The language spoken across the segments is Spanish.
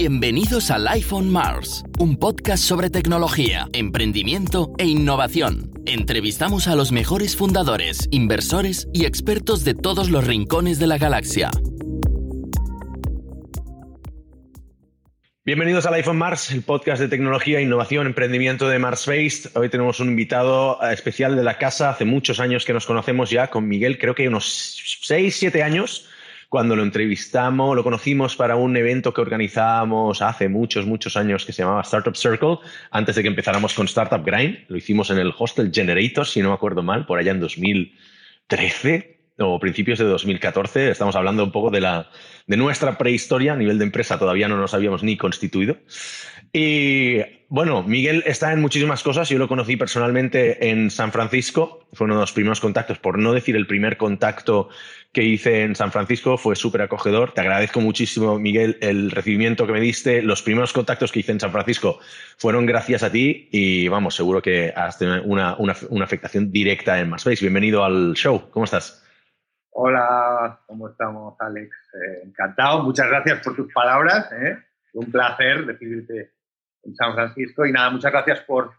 Bienvenidos a Life on Mars, un podcast sobre tecnología, emprendimiento e innovación. Entrevistamos a los mejores fundadores, inversores y expertos de todos los rincones de la galaxia. Bienvenidos a Life on Mars, el podcast de tecnología, innovación, emprendimiento de Mars Based. Hoy tenemos un invitado eh, especial de la casa. Hace muchos años que nos conocemos ya con Miguel, creo que unos 6, 7 años cuando lo entrevistamos, lo conocimos para un evento que organizábamos hace muchos, muchos años que se llamaba Startup Circle, antes de que empezáramos con Startup Grind. Lo hicimos en el Hostel Generator, si no me acuerdo mal, por allá en 2013 o principios de 2014. Estamos hablando un poco de, la, de nuestra prehistoria. A nivel de empresa todavía no nos habíamos ni constituido. Y bueno, Miguel está en muchísimas cosas. Yo lo conocí personalmente en San Francisco. Fue uno de los primeros contactos, por no decir el primer contacto que hice en San Francisco. Fue súper acogedor. Te agradezco muchísimo, Miguel, el recibimiento que me diste. Los primeros contactos que hice en San Francisco fueron gracias a ti y vamos, seguro que has tenido una, una, afectación directa en MySpace. Bienvenido al show. ¿Cómo estás? Hola, ¿cómo estamos, Alex? Eh, encantado. Muchas gracias por tus palabras. ¿eh? Un placer recibirte en San Francisco. Y nada, muchas gracias por,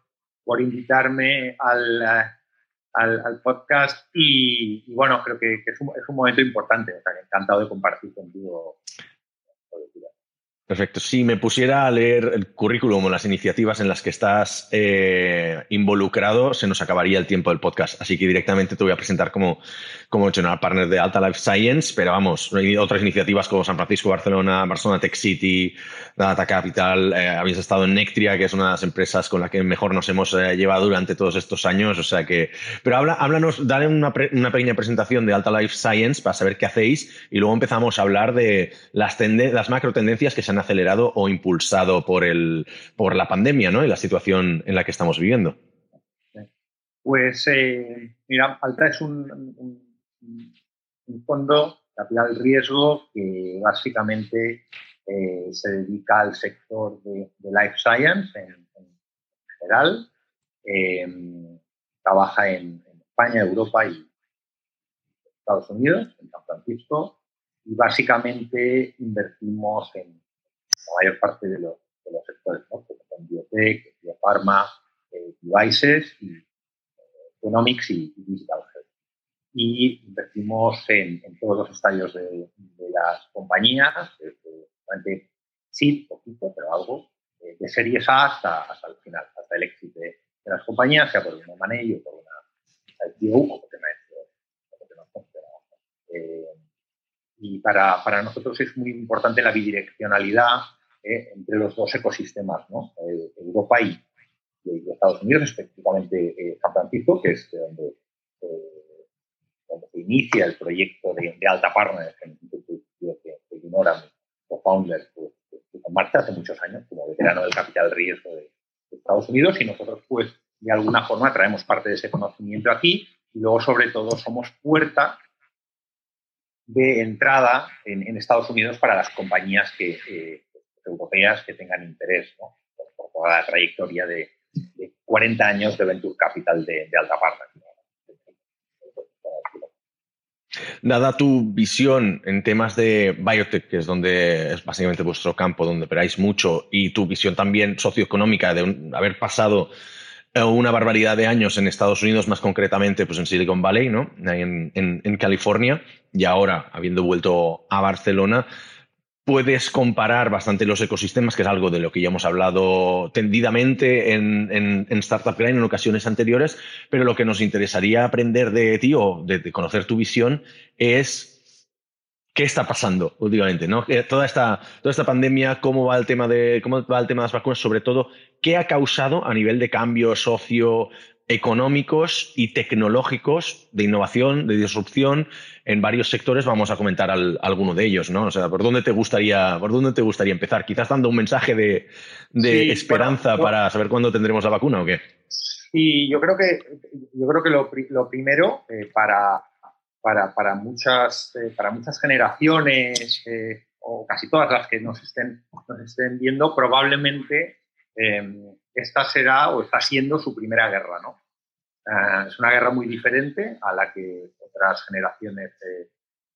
por invitarme al, al, podcast. Y, bueno, creo que, es, un, es, un, momento importante. encantado de compartir contigo Perfecto. Si me pusiera a leer el currículum o las iniciativas en las que estás eh, involucrado, se nos acabaría el tiempo del podcast. Así que directamente te voy a presentar como, como general partner de Alta Life Science, pero vamos, hay otras iniciativas como San Francisco, Barcelona, Barcelona Tech City, Data Capital. Eh, habéis estado en Nectria, que es una de las empresas con la que mejor nos hemos eh, llevado durante todos estos años. O sea que, pero habla, háblanos, dale una, una pequeña presentación de Alta Life Science para saber qué hacéis y luego empezamos a hablar de las, las macro tendencias que se han acelerado o impulsado por, el, por la pandemia ¿no? y la situación en la que estamos viviendo. Pues eh, mira, Alta es un, fondo capital riesgo que básicamente eh, se dedica al sector de, life science en, general. Em, trabaja en, España, Europa y Estados Unidos, en San Francisco, y básicamente invertimos en la mayor parte de los, sectores, ¿no? como son biotech, biopharma, eh, devices, y, eh, economics y, digital health. Y invertimos en, todos los estadios de, las compañías, desde sí, poquito, pero algo, eh, de series A hasta, hasta el final, hasta el éxito de, las compañías, sea por un M&A o por una IPO o porque no, funciona. Eh, y para, para, nosotros es muy importante la bidireccionalidad eh, entre los dos ecosistemas, ¿no? Eh, Europa y, Estados Unidos, específicamente eh, San Francisco, que es donde, donde, se inicia el proyecto de, Alta Partners, que, que, que ignora mi founder pues, en marcha hace muchos años como veterano del capital riesgo de, Estados Unidos y nosotros pues de alguna forma traemos parte de ese conocimiento aquí y luego sobre todo somos puerta de entrada en, Estados Unidos para las compañías que, europeas que tengan interés ¿no? por, toda la trayectoria de, 40 años de Venture Capital de, Alta Parra. Dada tu visión en temas de biotech, que es donde es básicamente vuestro campo, donde operáis mucho, y tu visión también socioeconómica de haber pasado una barbaridad de años en Estados Unidos, más concretamente pues en Silicon Valley, ¿no? en, en California, y ahora habiendo vuelto a Barcelona, puedes comparar bastante los ecosistemas, que es algo de lo que ya hemos hablado tendidamente en, en, Startup Grind en ocasiones anteriores, pero lo que nos interesaría aprender de ti o de, conocer tu visión es qué está pasando últimamente, ¿no? Toda esta, toda esta pandemia, cómo va el tema de cómo va el tema de las vacunas, sobre todo, qué ha causado a nivel de cambio socio económicos y tecnológicos de innovación, de disrupción en varios sectores. Vamos a comentar alguno de ellos, ¿no? O sea, ¿por dónde te gustaría, por dónde te gustaría empezar? Quizás dando un mensaje de, esperanza para saber cuándo tendremos la vacuna o qué. Sí, yo creo que, yo creo que lo, primero eh, para, para, muchas, eh, para muchas generaciones eh, o casi todas las que nos estén, nos estén viendo, probablemente esta será o está siendo su primera guerra, ¿no? Eh, es una guerra muy diferente a la que otras generaciones eh,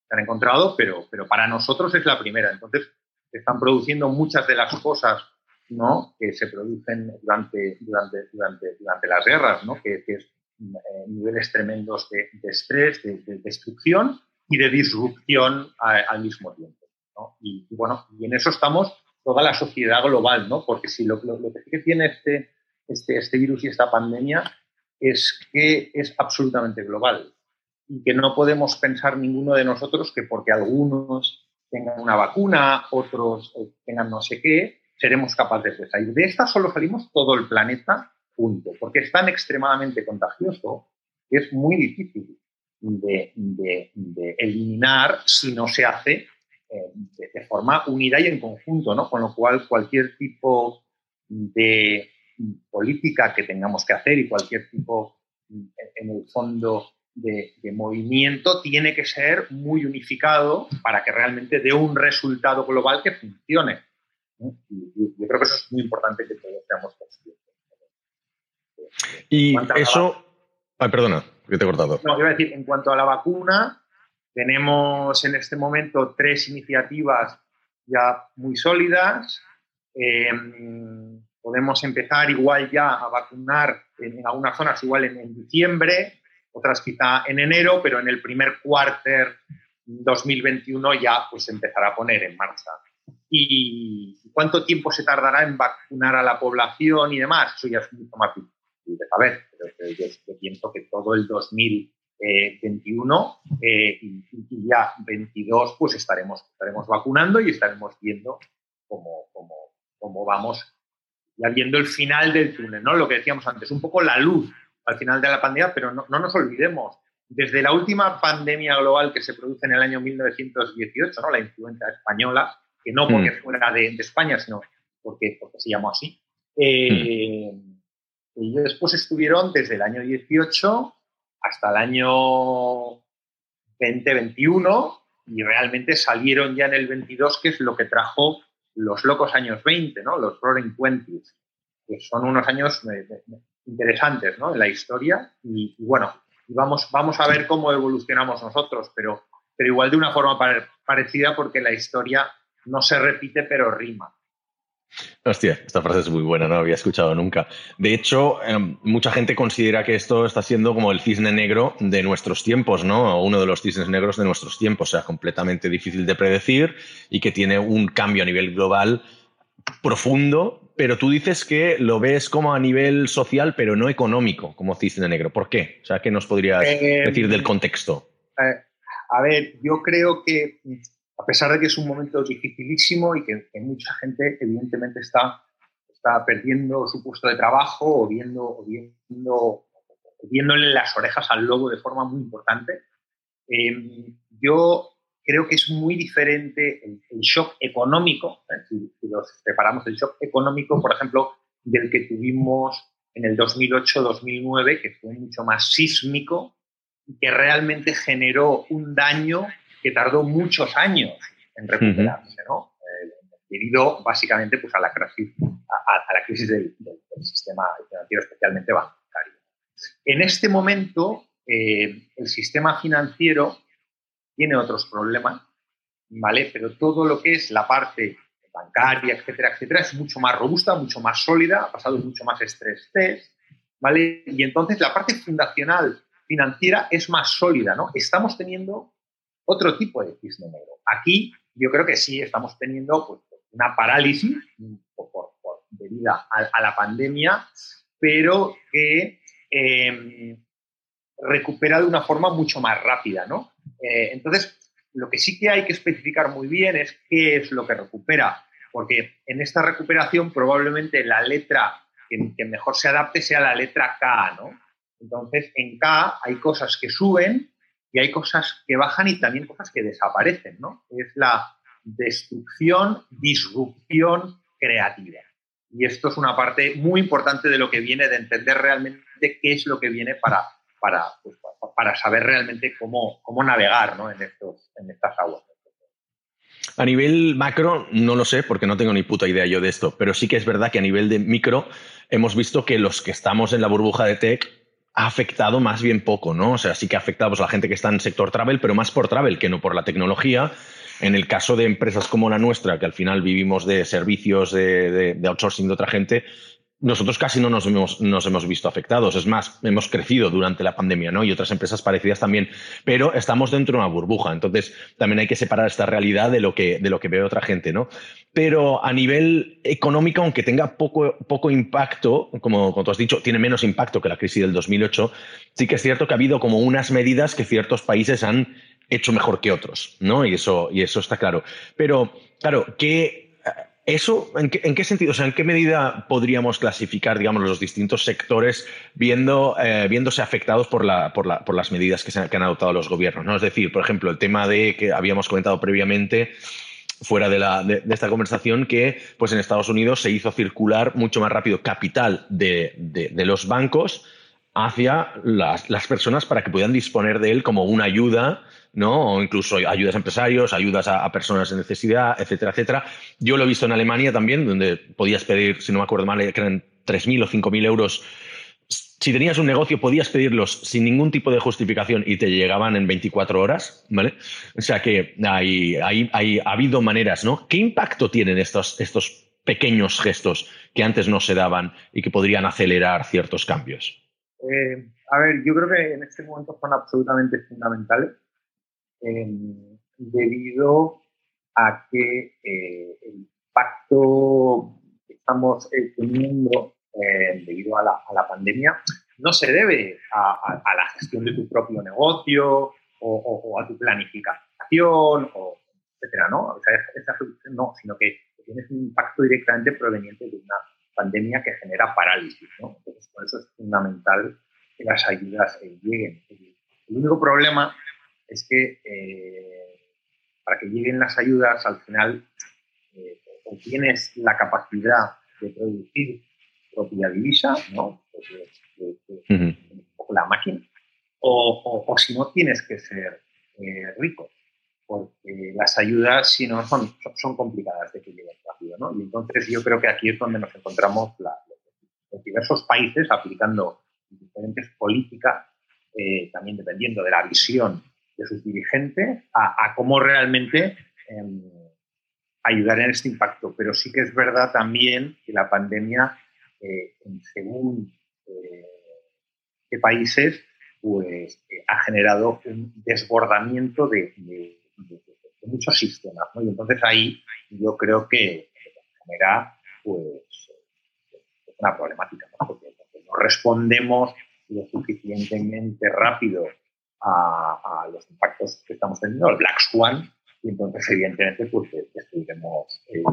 se han encontrado, pero, pero para nosotros es la primera. Entonces, se están produciendo muchas de las cosas ¿no? que se producen durante, durante, durante, durante las guerras, ¿no? que, es eh, niveles tremendos de, estrés, de, destrucción y de disrupción al mismo tiempo. ¿no? Y, bueno, y en eso estamos toda la sociedad global, ¿no? porque si lo, lo, que tiene este, este, este virus y esta pandemia es que es absolutamente global y que no podemos pensar ninguno de nosotros que porque algunos tengan una vacuna, otros eh, tengan no sé qué, seremos capaces de salir. De esta solo salimos todo el planeta punto, porque es tan extremadamente contagioso que es muy difícil de, eliminar si no se hace eh, de, forma unida y en conjunto, ¿no? Con lo cual cualquier tipo de política que tengamos que hacer y cualquier tipo, en el fondo, de, movimiento tiene que ser muy unificado para que realmente dé un resultado global que funcione. Y, yo creo que eso es muy importante que todos seamos. Y eso... Ay, perdona, que te he cortado. No, iba a decir, en cuanto a la vacuna, tenemos en este momento tres iniciativas ya muy sólidas. Em, podemos empezar igual ya a vacunar en, algunas zonas igual en diciembre, otras quizá en enero, pero en el primer cuarter 2021 ya pues empezará a poner en marcha. ¿Y cuánto tiempo se tardará en vacunar a la población y demás? Eso ya es mucho más difícil de saber, pero yo, pienso que todo el 2021 eh, y, ya 22 pues estaremos, estaremos vacunando y estaremos viendo cómo, cómo, cómo vamos ya viendo el final del túnel, ¿no? Lo que decíamos antes, un poco la luz al final de la pandemia, pero no, nos olvidemos, desde la última pandemia global que se produce en el año 1918, ¿no? la influenza española, que no porque mm. fuera de, España, sino porque, porque se llamó así. Eh, mm. Y después estuvieron desde el año 18 hasta el año 2021 y realmente salieron ya en el 22, que es lo que trajo los locos años 20, ¿no? los Roaring Twenties, que son unos años interesantes ¿no? en la historia y, bueno, vamos, vamos a ver cómo evolucionamos nosotros, pero, pero igual de una forma parecida porque la historia no se repite pero rima. Hostia, esta frase es muy buena, no la había escuchado nunca. De hecho, em, mucha gente considera que esto está siendo como el cisne negro de nuestros tiempos, ¿no? Uno de los cisnes negros de nuestros tiempos, o sea, completamente difícil de predecir y que tiene un cambio a nivel global profundo, pero tú dices que lo ves como a nivel social, pero no económico, como cisne negro. ¿Por qué? O sea, ¿qué nos podrías eh, decir del contexto? Eh, a ver, yo creo que a pesar de que es un momento dificilísimo y que, mucha gente evidentemente está, está perdiendo su puesto de trabajo o viendo, o viendo viéndole las orejas al lobo de forma muy importante, eh, yo creo que es muy diferente el, shock económico, ¿eh? si, los separamos el shock económico, por ejemplo, del que tuvimos en el 2008-2009, que fue mucho más sísmico y que realmente generó un daño que tardó muchos años en recuperarse, ¿no? Eh, debido básicamente pues, a la crisis, a, la crisis del, sistema financiero, especialmente bancario. En este momento, eh, el sistema financiero tiene otros problemas, ¿vale? Pero todo lo que es la parte bancaria, etcétera, etcétera, es mucho más robusta, mucho más sólida, ha pasado mucho más estrés test, ¿vale? Y entonces la parte fundacional financiera es más sólida, ¿no? Estamos teniendo otro tipo de cisne negro. Aquí yo creo que sí estamos teniendo pues, una parálisis por, debido a, la pandemia, pero que eh, recupera de una forma mucho más rápida, ¿no? Eh, entonces, lo que sí que hay que especificar muy bien es qué es lo que recupera, porque en esta recuperación probablemente la letra que, mejor se adapte sea la letra K, ¿no? Entonces, en K hay cosas que suben y hay cosas que bajan y también cosas que desaparecen, ¿no? Es la destrucción, disrupción creativa. Y esto es una parte muy importante de lo que viene, de entender realmente qué es lo que viene para, para, pues, para saber realmente cómo, cómo navegar ¿no? en, estos, en estas aguas. A nivel macro, no lo sé porque no tengo ni puta idea yo de esto, pero sí que es verdad que a nivel de micro hemos visto que los que estamos en la burbuja de tech ha afectado más bien poco, ¿no? O sea, sí que ha afectado pues, a la gente que está en el sector travel, pero más por travel que no por la tecnología. En el caso de empresas como la nuestra, que al final vivimos de servicios de, de outsourcing de otra gente, nosotros casi no nos hemos, nos hemos visto afectados. Es más, hemos crecido durante la pandemia, ¿no? Y otras empresas parecidas también. Pero estamos dentro de una burbuja. Entonces, también hay que separar esta realidad de lo que, de lo que ve otra gente, ¿no? Pero a nivel económico, aunque tenga poco, poco impacto, como, como tú has dicho, tiene menos impacto que la crisis del 2008, sí que es cierto que ha habido como unas medidas que ciertos países han hecho mejor que otros, ¿no? Y eso, y eso está claro. Pero, claro, ¿qué, ¿Eso en qué, sentido, o sea, en qué medida podríamos clasificar, digamos, los distintos sectores viendo, eh, viéndose afectados por, la, por, la, por, las medidas que, se han, adoptado los gobiernos? ¿no? Es decir, por ejemplo, el tema de que habíamos comentado previamente fuera de, la, de, esta conversación que pues en Estados Unidos se hizo circular mucho más rápido capital de, de los bancos hacia las, las, personas para que puedan disponer de él como una ayuda ¿no? O incluso ayudas a empresarios, ayudas a, personas en necesidad, etcétera, etcétera. Yo lo he visto en Alemania también, donde podías pedir, si no me acuerdo mal, que eran 3.000 o 5.000 euros. Si tenías un negocio, podías pedirlos sin ningún tipo de justificación y te llegaban en 24 horas, ¿vale? O sea que hay, hay, hay, ha habido maneras, ¿no? ¿Qué impacto tienen estos, estos pequeños gestos que antes no se daban y que podrían acelerar ciertos cambios? Eh, a ver, yo creo que en este momento son absolutamente fundamentales debido a que eh, el impacto que estamos eh, teniendo eh, debido a la, pandemia no se debe a, la gestión de tu propio negocio o, a tu planificación, o etcétera, ¿no? O sea, esa no, sino que tienes un impacto directamente proveniente de una pandemia que genera parálisis, ¿no? Entonces, por eso es fundamental que las ayudas lleguen. El único problema es que eh, para que lleguen las ayudas, al final, eh, o tienes la capacidad de producir propia divisa, ¿no? la máquina, o, si no, tienes que ser eh, rico, porque las ayudas, si no, son, son complicadas de que lleguen rápido, ¿no? Y entonces yo creo que aquí es donde nos encontramos los diversos países aplicando diferentes políticas, también dependiendo de la visión de sus dirigentes a, cómo realmente em, ayudar en este impacto. Pero sí que es verdad también que la pandemia, eh, según eh, qué países, pues eh, ha generado un desbordamiento de, muchos sistemas. Y entonces ahí yo creo que genera pues, una problemática, porque no respondemos lo suficientemente rápido a, los impactos que estamos teniendo, el Black Swan, y entonces evidentemente pues destruiremos, eh,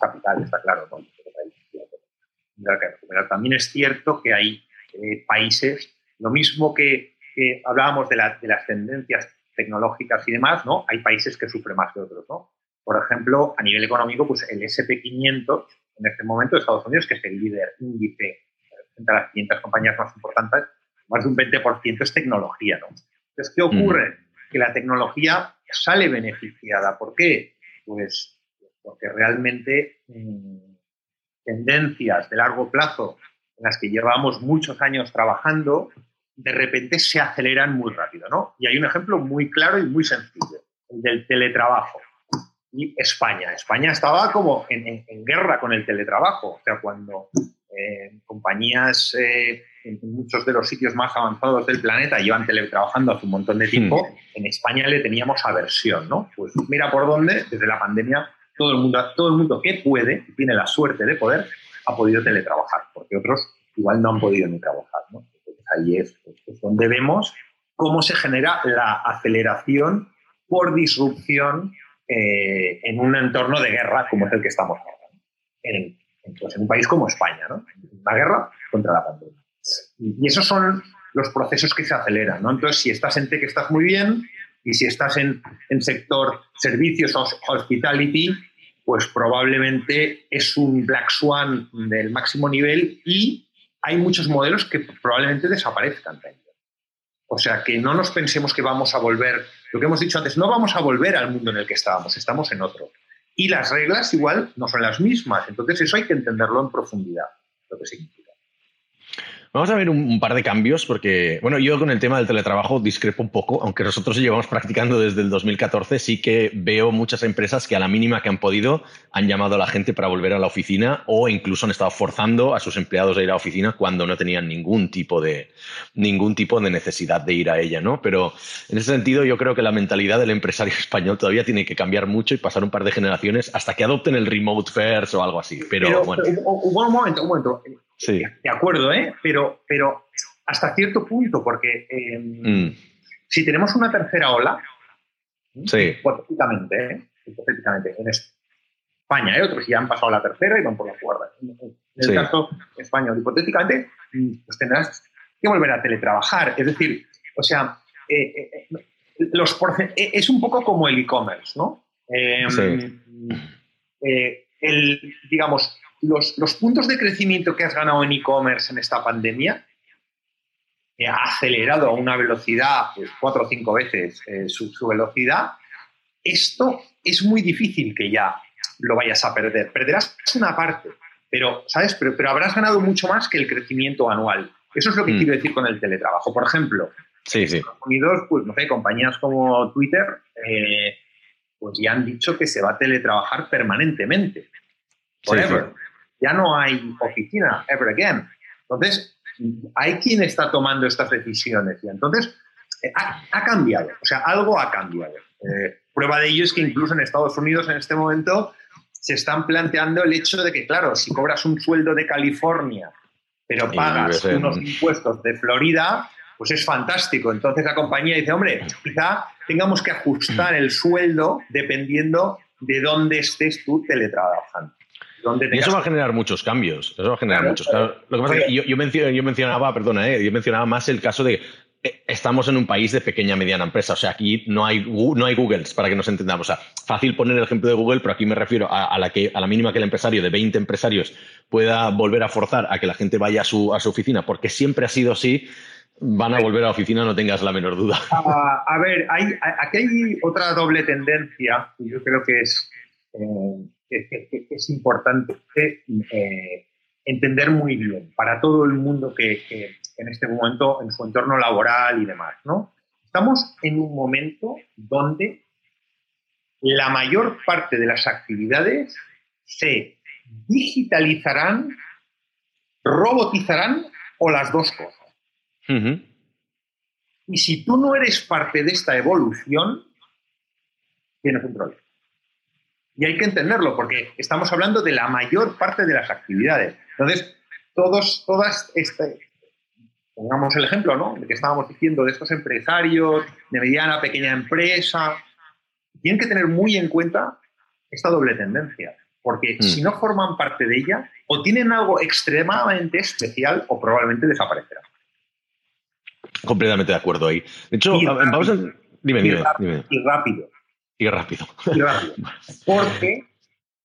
capital, está claro, ¿no? También es cierto que hay eh, países, lo mismo que, hablábamos de, de, las tendencias tecnológicas y demás, ¿no? Hay países que sufren más que otros, ¿no? Por ejemplo, a nivel económico, pues el SP500 en este momento de Estados Unidos, que es el líder índice entre las 500 compañías más importantes, más de un 20% es tecnología, ¿no? Entonces, ¿qué ocurre? Mm. Que la tecnología sale beneficiada. ¿Por qué? Pues porque realmente mm, tendencias de largo plazo en las que llevamos muchos años trabajando, de repente se aceleran muy rápido, ¿no? Y hay un ejemplo muy claro y muy sencillo, el del teletrabajo. Y España. España estaba como en, guerra con el teletrabajo. O sea, cuando eh, compañías eh, en muchos de los sitios más avanzados del planeta llevan teletrabajando hace un montón de tiempo, hmm. en España le teníamos aversión, ¿no? Pues mira por dónde, desde la pandemia, todo el mundo, todo el mundo que puede, tiene la suerte de poder, ha podido teletrabajar, porque otros igual no han podido ni trabajar, ¿no? Entonces ahí es, donde vemos cómo se genera la aceleración por disrupción eh, en un entorno de guerra como es el que estamos ahora. En, pues en un país como España, ¿no? Una guerra contra la pandemia. Y esos son los procesos que se aceleran, ¿no? Entonces, si estás en tech, estás muy bien, y si estás en, en sector servicios o hospitality, pues probablemente es un black swan del máximo nivel y hay muchos modelos que probablemente desaparezcan O sea, que no nos pensemos que vamos a volver, lo que hemos dicho antes, no vamos a volver al mundo en el que estábamos, estamos en otro. Y las reglas igual no son las mismas, entonces eso hay que entenderlo en profundidad, lo que significa. Vamos a ver un, par de cambios porque, bueno, yo con el tema del teletrabajo discrepo un poco, aunque nosotros llevamos practicando desde el 2014, sí que veo muchas empresas que a la mínima que han podido han llamado a la gente para volver a la oficina o incluso han estado forzando a sus empleados a ir a la oficina cuando no tenían ningún tipo de, ningún tipo de necesidad de ir a ella, ¿no? Pero en ese sentido yo creo que la mentalidad del empresario español todavía tiene que cambiar mucho y pasar un par de generaciones hasta que adopten el remote first o algo así. Pero, bueno. un momento, un momento. Sí. De acuerdo, ¿eh? Pero, pero hasta cierto punto, porque em, mm. si tenemos una tercera ola, sí. hipotéticamente, ¿eh? hipotéticamente, en España, ¿eh? otros ya han pasado la tercera y van por la cuarta. En el caso español, hipotéticamente, pues tendrás que volver a teletrabajar. Es decir, o sea, eh, los es un poco como el e-commerce, ¿no? Em, el, digamos, los, puntos de crecimiento que has ganado en e-commerce en esta pandemia ha acelerado a una velocidad, pues cuatro o cinco veces eh, su, velocidad, esto es muy difícil que ya lo vayas a perder. Perderás una parte, pero, ¿sabes? Pero, pero habrás ganado mucho más que el crecimiento anual. Eso es lo que mm. quiero decir con el teletrabajo. Por ejemplo, sí, en Estados Unidos, pues no sé, compañías como Twitter, eh, pues ya han dicho que se va a teletrabajar permanentemente. Forever ya no hay oficina ever again. Entonces, hay quien está tomando estas decisiones y entonces eh, ha, cambiado, o sea, algo ha cambiado. Eh, prueba de ello es que incluso en Estados Unidos en este momento se están planteando el hecho de que, claro, si cobras un sueldo de California, pero pagas unos impuestos de Florida, pues es fantástico. Entonces la compañía dice, hombre, quizá tengamos que ajustar el sueldo dependiendo de dónde estés tú teletrabajando y eso va a generar muchos cambios. Eso va a generar muchos. Lo que pasa es que yo, mencionaba, perdona, eh, yo mencionaba más el caso de eh, estamos en un país de pequeña mediana empresa. O sea, aquí no hay, no hay Googles, para que nos entendamos. O sea, fácil poner el ejemplo de Google, pero aquí me refiero a, la, que, a la mínima que el empresario de 20 empresarios pueda volver a forzar a que la gente vaya a su, a su oficina, porque siempre ha sido así. Van a volver a la oficina, no tengas la menor duda. Ah, a ver, hay, aquí hay otra doble tendencia, y yo creo que es eh, que, es importante eh, entender muy bien para todo el mundo que, en este momento, en su entorno laboral y demás, ¿no? Estamos en un momento donde la mayor parte de las actividades se digitalizarán, robotizarán o las dos cosas. Y si tú no eres parte de esta evolución, tienes un problema. Y hay que entenderlo porque estamos hablando de la mayor parte de las actividades. Entonces, todos, todas, este, pongamos el ejemplo, ¿no? De que estábamos diciendo de estos empresarios de mediana, pequeña empresa, tienen que tener muy en cuenta esta doble tendencia. Porque mm. si no forman parte de ella, o tienen algo extremadamente especial o probablemente desaparecerá. Completamente de acuerdo ahí. De hecho, vamos a... Dime, dime, dime. Y rápido. Y rápido. Y rápido. Porque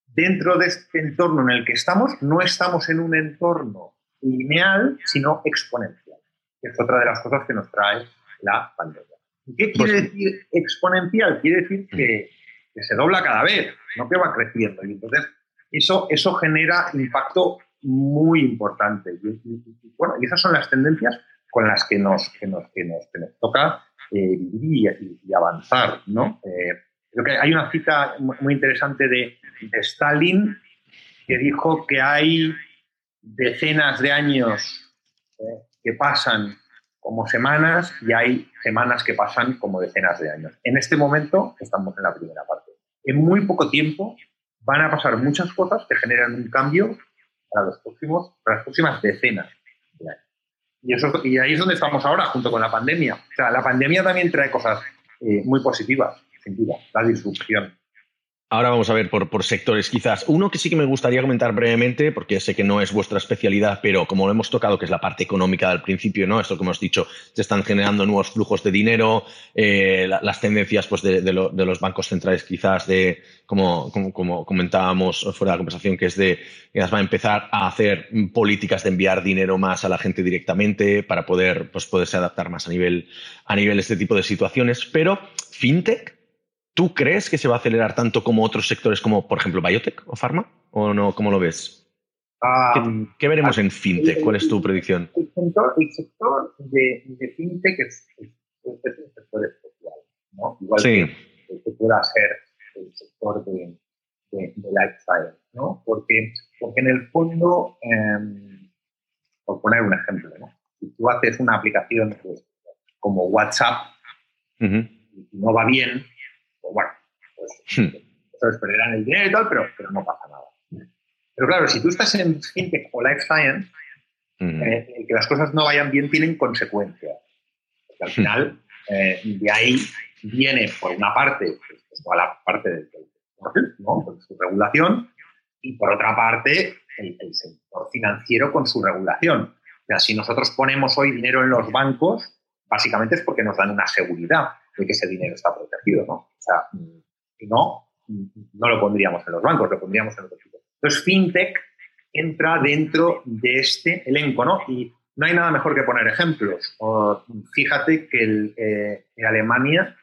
dentro de este entorno en el que estamos, no estamos en un entorno lineal, sino exponencial, es otra de las cosas que nos trae la pandemia. ¿Qué quiere pues decir exponencial? Quiere decir que, se dobla cada vez, no que va creciendo. Y entonces, eso, eso genera impacto muy importante. Y, bueno, y esas son las tendencias con las que nos, que nos, que nos, toca eh, vivir y, avanzar, ¿no? Eh, Hay una cita muy interesante de, Stalin que dijo que hay decenas de años eh, que pasan como semanas y hay semanas que pasan como decenas de años. En este momento estamos en la primera parte. En muy poco tiempo van a pasar muchas cosas que generan un cambio para, los próximos, para las próximas decenas de años. Y ahí es donde estamos ahora, junto con la pandemia. O sea, la pandemia también trae cosas eh, muy positivas sin duda, la disrupción. Ahora vamos a ver por, sectores quizás. Uno que sí que me gustaría comentar brevemente, porque sé que no es vuestra especialidad, pero como lo hemos tocado, que es la parte económica del principio, ¿no? Esto que hemos dicho, se están generando nuevos flujos de dinero, eh, las tendencias pues, de, los bancos centrales quizás de, como, como, comentábamos fuera de la conversación, que es de que va a empezar a hacer políticas de enviar dinero más a la gente directamente para poder pues, poderse adaptar más a nivel, a nivel este tipo de situaciones. Pero fintech ¿Tú crees que se va a acelerar tanto como otros sectores como, por ejemplo, biotech o pharma? ¿O no? ¿Cómo lo ves? ¿Qué, veremos en fintech? ¿Cuál es tu predicción? El, sector, de, fintech es, un sector especial, ¿no? Igual que, que, pueda ser el sector de, de, lifestyle, ¿no? Porque, porque en el fondo, em, por poner un ejemplo, ¿no? Si tú haces una aplicación pues, como WhatsApp y no va bien, pues bueno, pues, hmm. perderán el dinero y tal, pero, pero no pasa nada. Pero claro, si tú estás en fintech o life science, eh, que las cosas no vayan bien tienen consecuencias. Porque al hmm. final, eh, de ahí viene, por una parte, pues, toda la parte del, ¿no? con su regulación, y por otra parte, el, sector financiero con su regulación. O sea, si nosotros ponemos hoy dinero en los bancos, básicamente es porque nos dan una seguridad de que ese dinero está protegido, ¿no? O sea, si no, no lo pondríamos en los bancos, lo pondríamos en otro sitio. Entonces, FinTech entra dentro de este elenco, ¿no? Y no hay nada mejor que poner ejemplos. fíjate que eh, en Alemania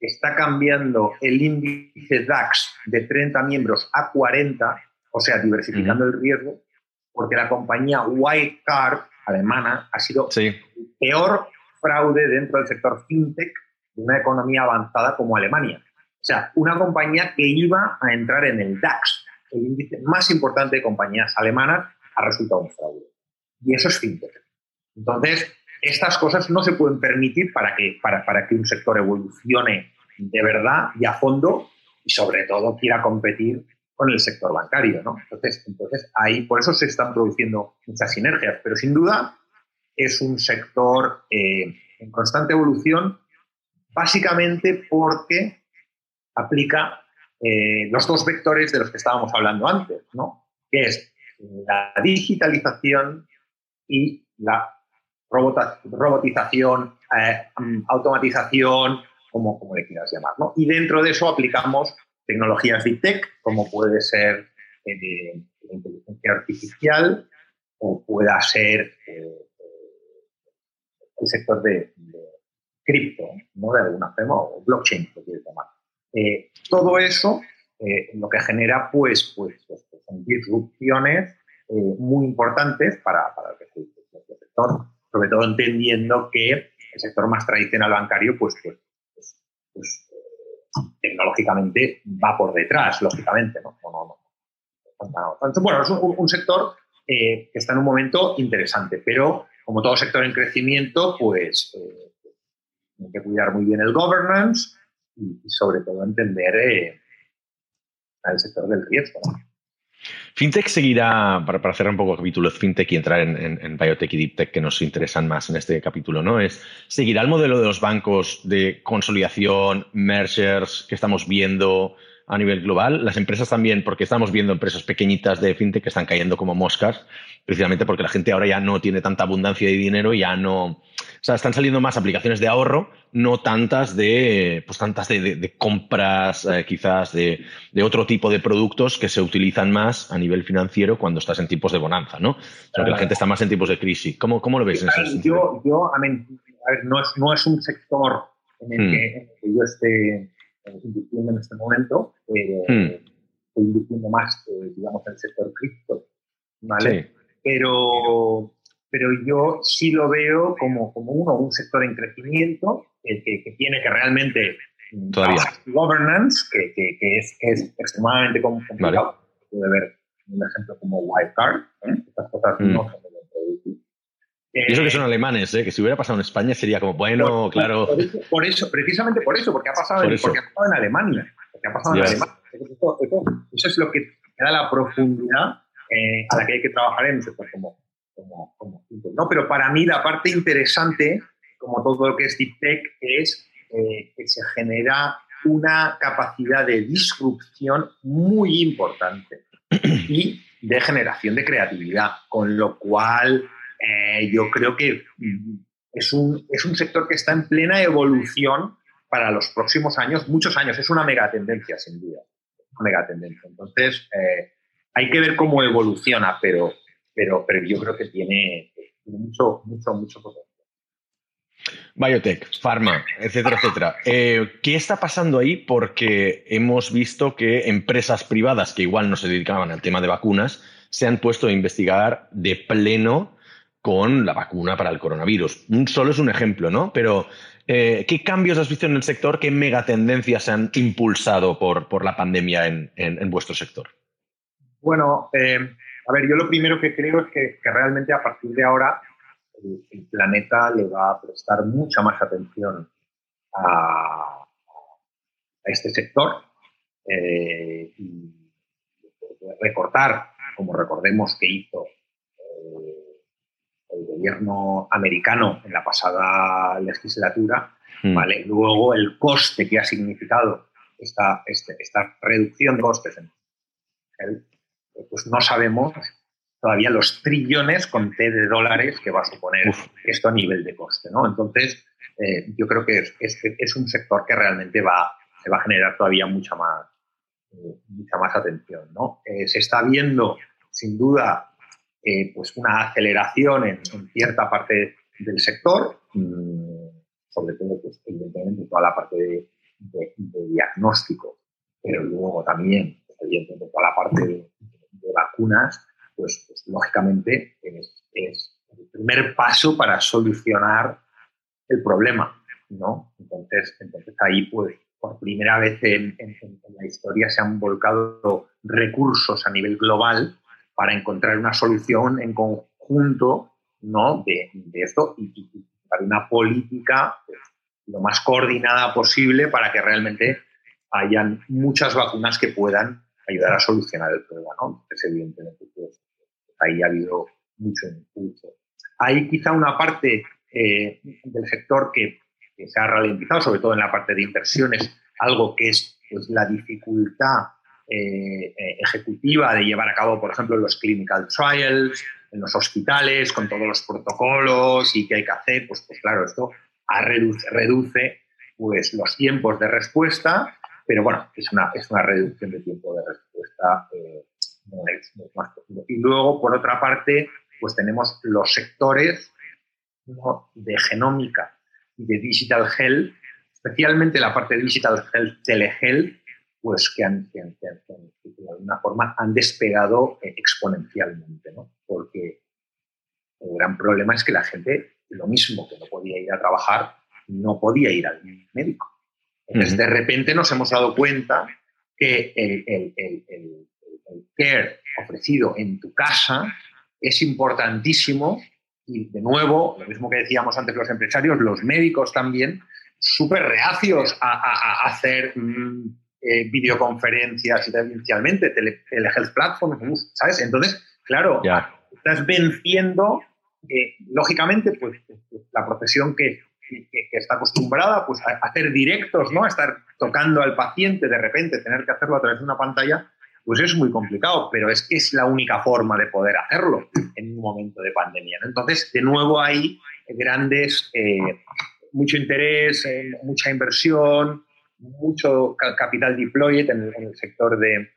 está cambiando el índice DAX de 30 miembros a 40, o sea, diversificando el riesgo, porque la compañía Wirecard alemana ha sido el peor fraude dentro del sector fintech de una economía avanzada como Alemania. O sea, una compañía que iba a entrar en el DAX, el índice más importante de compañías alemanas, ha resultado un fraude. Y eso es fintech. Entonces, estas cosas no se pueden permitir para que, para, para que un sector evolucione de verdad y a fondo y sobre todo quiera competir con el sector bancario. ¿no? Entonces, entonces, ahí por eso se están produciendo muchas sinergias, pero sin duda es un sector eh, en constante evolución, básicamente porque aplica eh, los dos vectores de los que estábamos hablando antes, ¿no? que es la digitalización y la robotización, eh, automatización, como, como le quieras llamar. ¿no? Y dentro de eso aplicamos tecnologías de tech, como puede ser eh, de, inteligencia artificial o pueda ser el sector de, cripto, ¿no? de alguna forma, o blockchain, lo quieres llamar. Eh, todo eso eh, lo que genera pues, pues, pues, pues son disrupciones eh, muy importantes para, para el, sector, sobre todo entendiendo que el sector más tradicional bancario pues, pues, pues, pues tecnológicamente va por detrás, lógicamente. ¿no? No, no, bueno, es un, sector que está en un momento interesante, pero como todo sector en crecimiento, pues hay que cuidar muy bien el governance, y, sobre todo entender eh, al sector del riesgo. Fintech seguirá, para, para, cerrar un poco el capítulo de Fintech y entrar en, Biotech y Deep Tech que nos interesan más en este capítulo, ¿no? Es, ¿seguirá el modelo de los bancos de consolidación, mergers que estamos viendo a nivel global? Las empresas también, porque estamos viendo empresas pequeñitas de Fintech que están cayendo como moscas, precisamente porque la gente ahora ya no tiene tanta abundancia de dinero, ya no sea, están saliendo más aplicaciones de ahorro, no tantas de, pues tantas de, compras, eh, quizás de, otro tipo de productos que se utilizan más a nivel financiero cuando estás en tiempos de bonanza, ¿no? O sea, que la gente está más en tiempos de crisis. ¿Cómo, cómo lo ves? en ese yo, yo a, ver, no es, no es un sector en el, que, hmm. yo esté eh, invirtiendo en este momento, pero hmm. estoy invirtiendo más, eh, digamos, en el sector cripto, ¿vale? Pero pero yo sí lo veo como, como uno, un sector en crecimiento que, que, tiene que realmente Todavía. governance, que, que, es, es extremadamente complicado. Puede ver un ejemplo como Wildcard, ¿eh? estas cosas mm. no son y eso que son alemanes, ¿eh? que si hubiera pasado en España sería como, bueno, claro. Por eso, precisamente por eso, porque ha pasado, en, porque ha pasado en Alemania. Porque ha pasado en Alemania. Eso, eso, es lo que da la profundidad eh, a la que hay que trabajar en un sector como, ¿no? Pero para mí la parte interesante, como todo lo que es Deep Tech, es eh, que se genera una capacidad de disrupción muy importante y de generación de creatividad, con lo cual eh, yo creo que mm, es un, es un sector que está en plena evolución para los próximos años, muchos años, es una mega tendencia, sin duda, una mega tendencia. Entonces, eh, hay que ver cómo evoluciona, pero pero, pero yo creo que tiene, mucho, mucho, mucho potencial. Biotech, pharma, etcétera, etcétera. Eh, ¿Qué está pasando ahí? Porque hemos visto que empresas privadas que igual no se dedicaban al tema de vacunas se han puesto a investigar de pleno con la vacuna para el coronavirus. Solo es un ejemplo, ¿no? Pero, eh, ¿qué cambios has visto en el sector? ¿Qué megatendencias se han impulsado por, la pandemia en, vuestro sector? Bueno, eh, a ver, yo lo primero que creo es que, realmente a partir de ahora el, planeta le va a prestar mucha más atención a, este sector eh, y recortar, como recordemos que hizo el gobierno americano en la pasada legislatura, hmm. ¿vale? Luego el coste que ha significado esta, este, esta reducción de costes, pues no sabemos todavía los trillones con T de dólares que va a suponer esto a nivel de coste, ¿no? Entonces, eh, yo creo que es, es, un sector que realmente va, se va a generar todavía mucha más, eh, mucha más atención, ¿no? Eh, se está viendo, sin duda, pues una aceleración en, cierta parte del sector, mm, sobre todo, pues, evidentemente, toda la parte de, diagnóstico, pero luego también, evidentemente, toda la parte de, vacunas, pues, pues lógicamente es, el primer paso para solucionar el problema, ¿no? Entonces, entonces ahí, pues, por primera vez en, la historia se han volcado recursos a nivel global para encontrar una solución en conjunto ¿no? de, esto y, para una política pues, lo más coordinada posible para que realmente hayan muchas vacunas que puedan ayudar a solucionar el problema. ¿no? Entonces, evidentemente, pues, ahí ha habido mucho impulso. Hay quizá una parte eh, del sector que, se ha ralentizado, sobre todo en la parte de inversiones, algo que es pues, la dificultad eh, eh, ejecutiva de llevar a cabo, por ejemplo, los clinical trials en los hospitales con todos los protocolos y qué hay que hacer, pues, pues claro, esto reduce, reduce pues, los tiempos de respuesta, pero bueno, es una, es una reducción de tiempo de respuesta eh, más Y luego, por otra parte, pues tenemos los sectores de genómica y de digital health, especialmente la parte de digital health, telehealth, pues que, han, de alguna forma han despegado eh, exponencialmente, ¿no? Porque el gran problema es que la gente, lo mismo que no podía ir a trabajar, no podía ir al médico. Entonces, de repente nos hemos dado cuenta que el, el, el, care ofrecido en tu casa es importantísimo y, de nuevo, lo mismo que decíamos antes los empresarios, los médicos también, súper reacios a, hacer... Mm, eh, videoconferencias inicialmente, telehealth platform, ¿sabes? Entonces, claro, estás venciendo, eh, lógicamente, pues, pues la profesión que, está acostumbrada pues, a hacer directos, ¿no? A estar tocando al paciente de repente, tener que hacerlo a través de una pantalla, pues es muy complicado, pero es que es la única forma de poder hacerlo en un momento de pandemia. Entonces, de nuevo hay grandes, eh, mucho interés, mucha inversión, mucho capital deployed en el, sector de,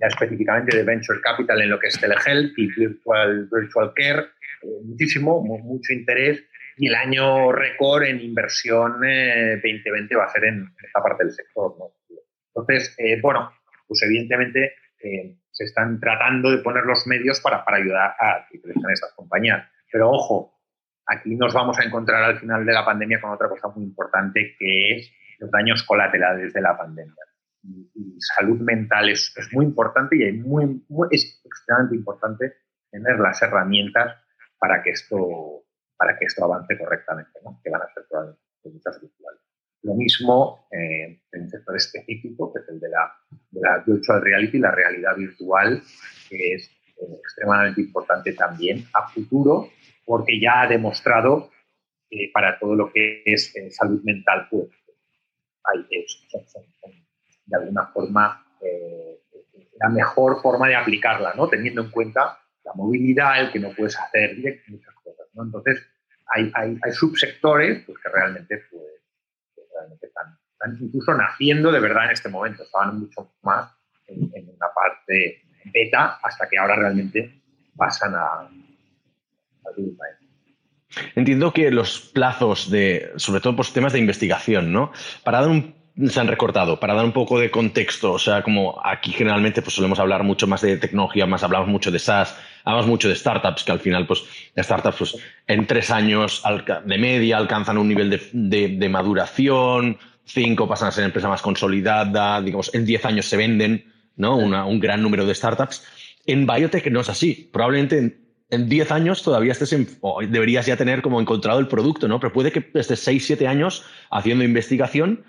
ya específicamente de venture capital en lo que es telehealth y virtual, virtual care, eh, muchísimo, mucho interés y el año récord en inversión 2020 eh, va a ser en esta parte del sector. Entonces, eh, bueno, pues evidentemente se están tratando de poner los medios para, para ayudar a que crezcan estas compañías. Pero ojo, aquí nos vamos a encontrar al final de la pandemia con otra cosa muy importante que es los daños colaterales de la pandemia. Y, salud mental es, muy importante y muy, es extremadamente importante tener las herramientas para que esto, para que esto avance correctamente, que van a ser probablemente muchas virtuales. Lo mismo eh, en un sector específico, que es el de la, de la virtual reality, la realidad virtual, que es eh, extremadamente importante también a futuro porque ya ha demostrado que para todo lo que es eh, salud mental, pues, hay, de alguna forma eh, la mejor forma de aplicarla, ¿no? teniendo en cuenta la movilidad, el que no puedes hacer muchas cosas. ¿no? Entonces, hay, hay, subsectores pues, que realmente, pues, realmente están, incluso naciendo de verdad en este momento, estaban mucho más en, en una parte beta hasta que ahora realmente pasan a, Entiendo que los plazos de, sobre todo por temas de investigación, ¿no? Para dar un se han recortado? Para dar un poco de contexto, o sea, como aquí generalmente pues solemos hablar mucho más de tecnología, más hablamos mucho de SaaS, hablamos mucho de startups, que al final, pues, las startups, pues, en tres años de media alcanzan un nivel de, maduración, cinco pasan a ser empresa más consolidada, digamos, en diez años se venden, ¿no? un gran número de startups. En biotech no es así. Probablemente en 10 años todavía estés deberías ya tener como encontrado el producto, ¿no? Pero puede que estés 6, 7 años haciendo investigación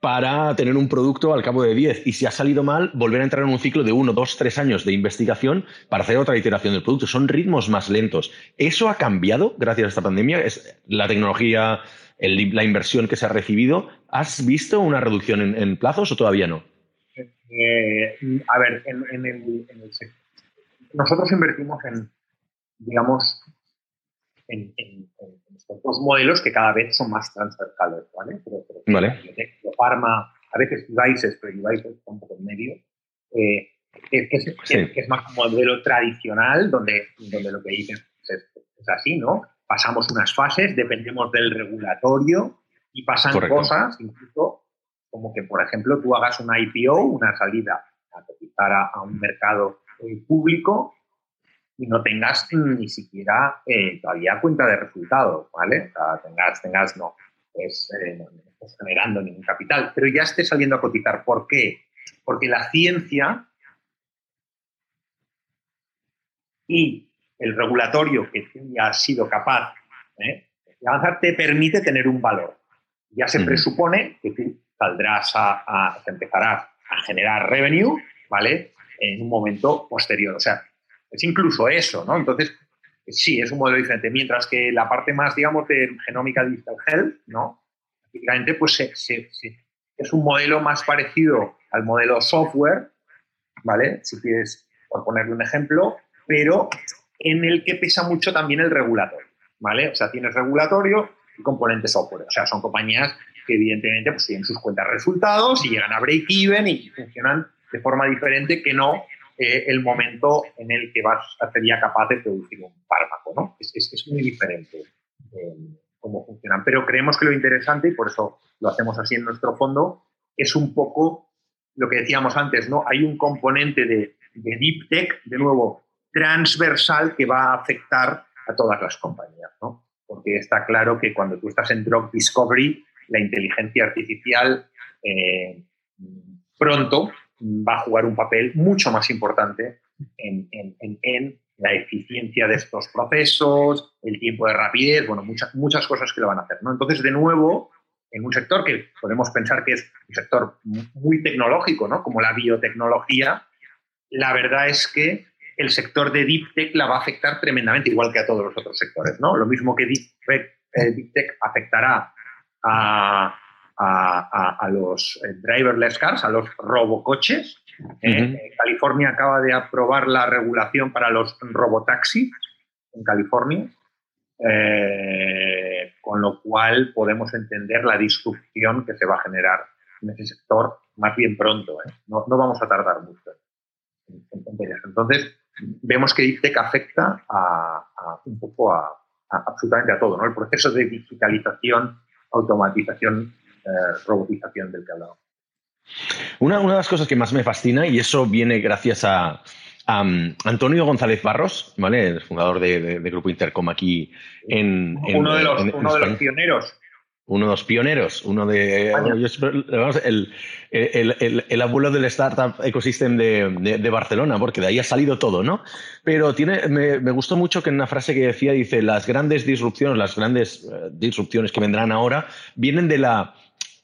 para tener un producto al cabo de 10 y si ha salido mal, volver a entrar en un ciclo de 1, 2, 3 años de investigación para hacer otra iteración del producto. Son ritmos más lentos. ¿Eso ha cambiado gracias a esta pandemia? ¿Es la tecnología, la inversión que se ha recibido? ¿Has visto una reducción en, plazos o todavía no? Eh, a ver, en, el, nosotros invertimos en, digamos, en, dos modelos que cada vez son más transversales, ¿vale? Pero, vale. a veces devices, pero devices está un poco en medio, eh, que, es, más un modelo tradicional donde, donde lo que dices es, así, ¿no? Pasamos unas fases, dependemos del regulatorio y pasan cosas, incluso como que, por ejemplo, tú hagas una IPO, una salida a cotizar a, un mercado eh, público y no tengas ni siquiera eh, todavía cuenta de resultados, ¿vale? O sea, tengas, tengas, no, es, eh, no, estás generando ningún capital, pero ya estés saliendo a cotizar. ¿Por qué? Porque la ciencia y el regulatorio que ya has sido capaz ¿eh? de avanzar te permite tener un valor. Ya se presupone que tú saldrás a, a, empezarás a generar revenue, ¿vale? En un momento posterior. O sea, es incluso eso, ¿no? Entonces, sí, es un modelo diferente. Mientras que la parte más, digamos, de genómica digital health, ¿no? Prácticamente, pues es un modelo más parecido al modelo software, ¿vale? Si quieres, por ponerle un ejemplo, pero en el que pesa mucho también el regulatorio, ¿vale? O sea, tienes regulatorio y componente software. O sea, son compañías que evidentemente pues, tienen sus cuentas resultados y llegan a break-even y funcionan de forma diferente que no eh, el momento en el que vas a ser ya capaz de producir un fármaco. ¿no? Es, es, muy diferente eh, cómo funcionan. Pero creemos que lo interesante, y por eso lo hacemos así en nuestro fondo, es un poco lo que decíamos antes, ¿no? Hay un componente de, de deep tech, de nuevo, transversal que va a afectar a todas las compañías, ¿no? Porque está claro que cuando tú estás en drug discovery, la inteligencia artificial eh, pronto va a jugar un papel mucho más importante en, la eficiencia de estos procesos, el tiempo de rapidez, bueno, muchas, muchas cosas que lo van a hacer. ¿no? Entonces, de nuevo, en un sector que podemos pensar que es un sector muy tecnológico, ¿no? como la biotecnología, la verdad es que el sector de Deep Tech la va a afectar tremendamente, igual que a todos los otros sectores. ¿no? Lo mismo que Deep eh, Tech afectará a, a, los eh, driverless cars, a los robocoches. Eh, eh, California acaba de aprobar la regulación para los robotaxis en California, con lo cual podemos entender la disrupción que se va a generar en ese sector más bien pronto. No, vamos a tardar mucho en, Entonces, vemos que ITEC afecta a, un poco a, absolutamente a todo, ¿no? El proceso de digitalización, automatización robotización del que hablaba. Una, una, de las cosas que más me fascina, y eso viene gracias a, um, Antonio González Barros, ¿vale? el fundador de, Grupo Intercom aquí en, uno de los, uno de los pioneros uno de los pioneros, uno de el, el, el, abuelo del startup ecosystem de, de, Barcelona, porque de ahí ha salido todo, ¿no? Pero tiene, me, me, gustó mucho que en una frase que decía, dice, las grandes disrupciones, las grandes eh, disrupciones que vendrán ahora, vienen de la,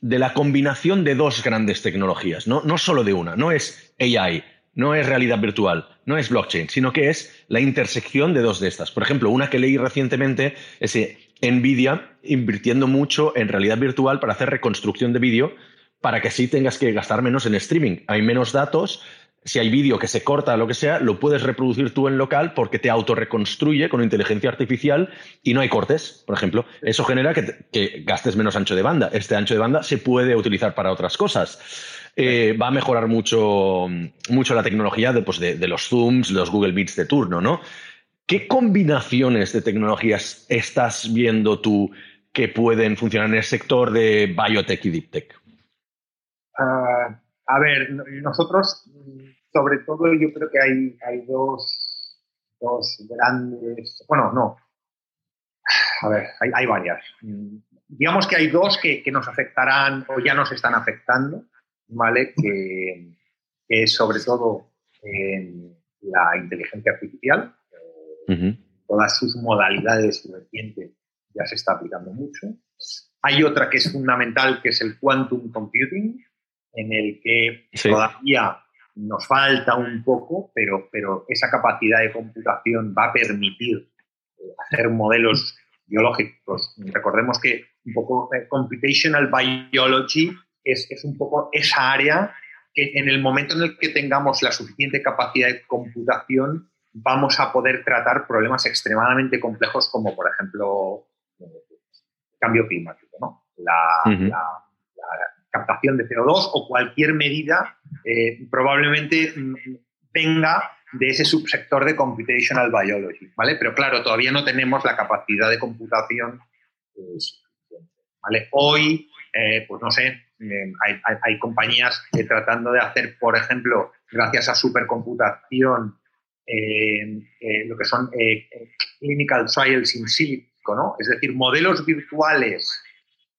de la combinación de dos grandes tecnologías, ¿no? no solo de una, no es AI, no es realidad virtual, no es blockchain, sino que es la intersección de dos de estas. Por ejemplo, una que leí recientemente es Nvidia invirtiendo mucho en realidad virtual para hacer reconstrucción de vídeo para que así tengas que gastar menos en streaming. Hay menos datos, si hay vídeo que se corta o lo que sea, lo puedes reproducir tú en local porque te autorreconstruye con inteligencia artificial y no hay cortes, por ejemplo. Eso genera que, gastes menos ancho de banda. Este ancho de banda se puede utilizar para otras cosas. Eh, va a mejorar mucho, mucho la tecnología de, pues, de, los Zooms, los Google Meets de turno, ¿no? ¿Qué combinaciones de tecnologías estás viendo tú que pueden funcionar en el sector de biotech y deep tech? Ah, a ver, nosotros, sobre todo, yo creo que hay, hay dos, dos grandes. Bueno, no. A ver, hay, hay varias. Digamos que hay dos que, que, nos afectarán o ya nos están afectando, ¿vale? Que, que sobre todo la inteligencia artificial. Todas sus modalidades recientes ya se está aplicando mucho. Hay otra que es fundamental, que es el quantum computing, en el que todavía nos falta un poco, pero, pero esa capacidad de computación va a permitir eh, hacer modelos biológicos. Recordemos que un poco eh, computational biology es, es, un poco esa área que en el momento en el que tengamos la suficiente capacidad de computación vamos a poder tratar problemas extremadamente complejos como, por ejemplo, el eh, cambio climático, ¿no? la, captación de CO2 o cualquier medida eh, probablemente venga de ese subsector de computational biology, ¿vale? Pero claro, todavía no tenemos la capacidad de computación eh, suficiente, ¿vale? Hoy, pues no sé, hay, hay, compañías tratando de hacer, por ejemplo, gracias a supercomputación, lo que son clinical trials in silico, ¿no? Es decir, modelos virtuales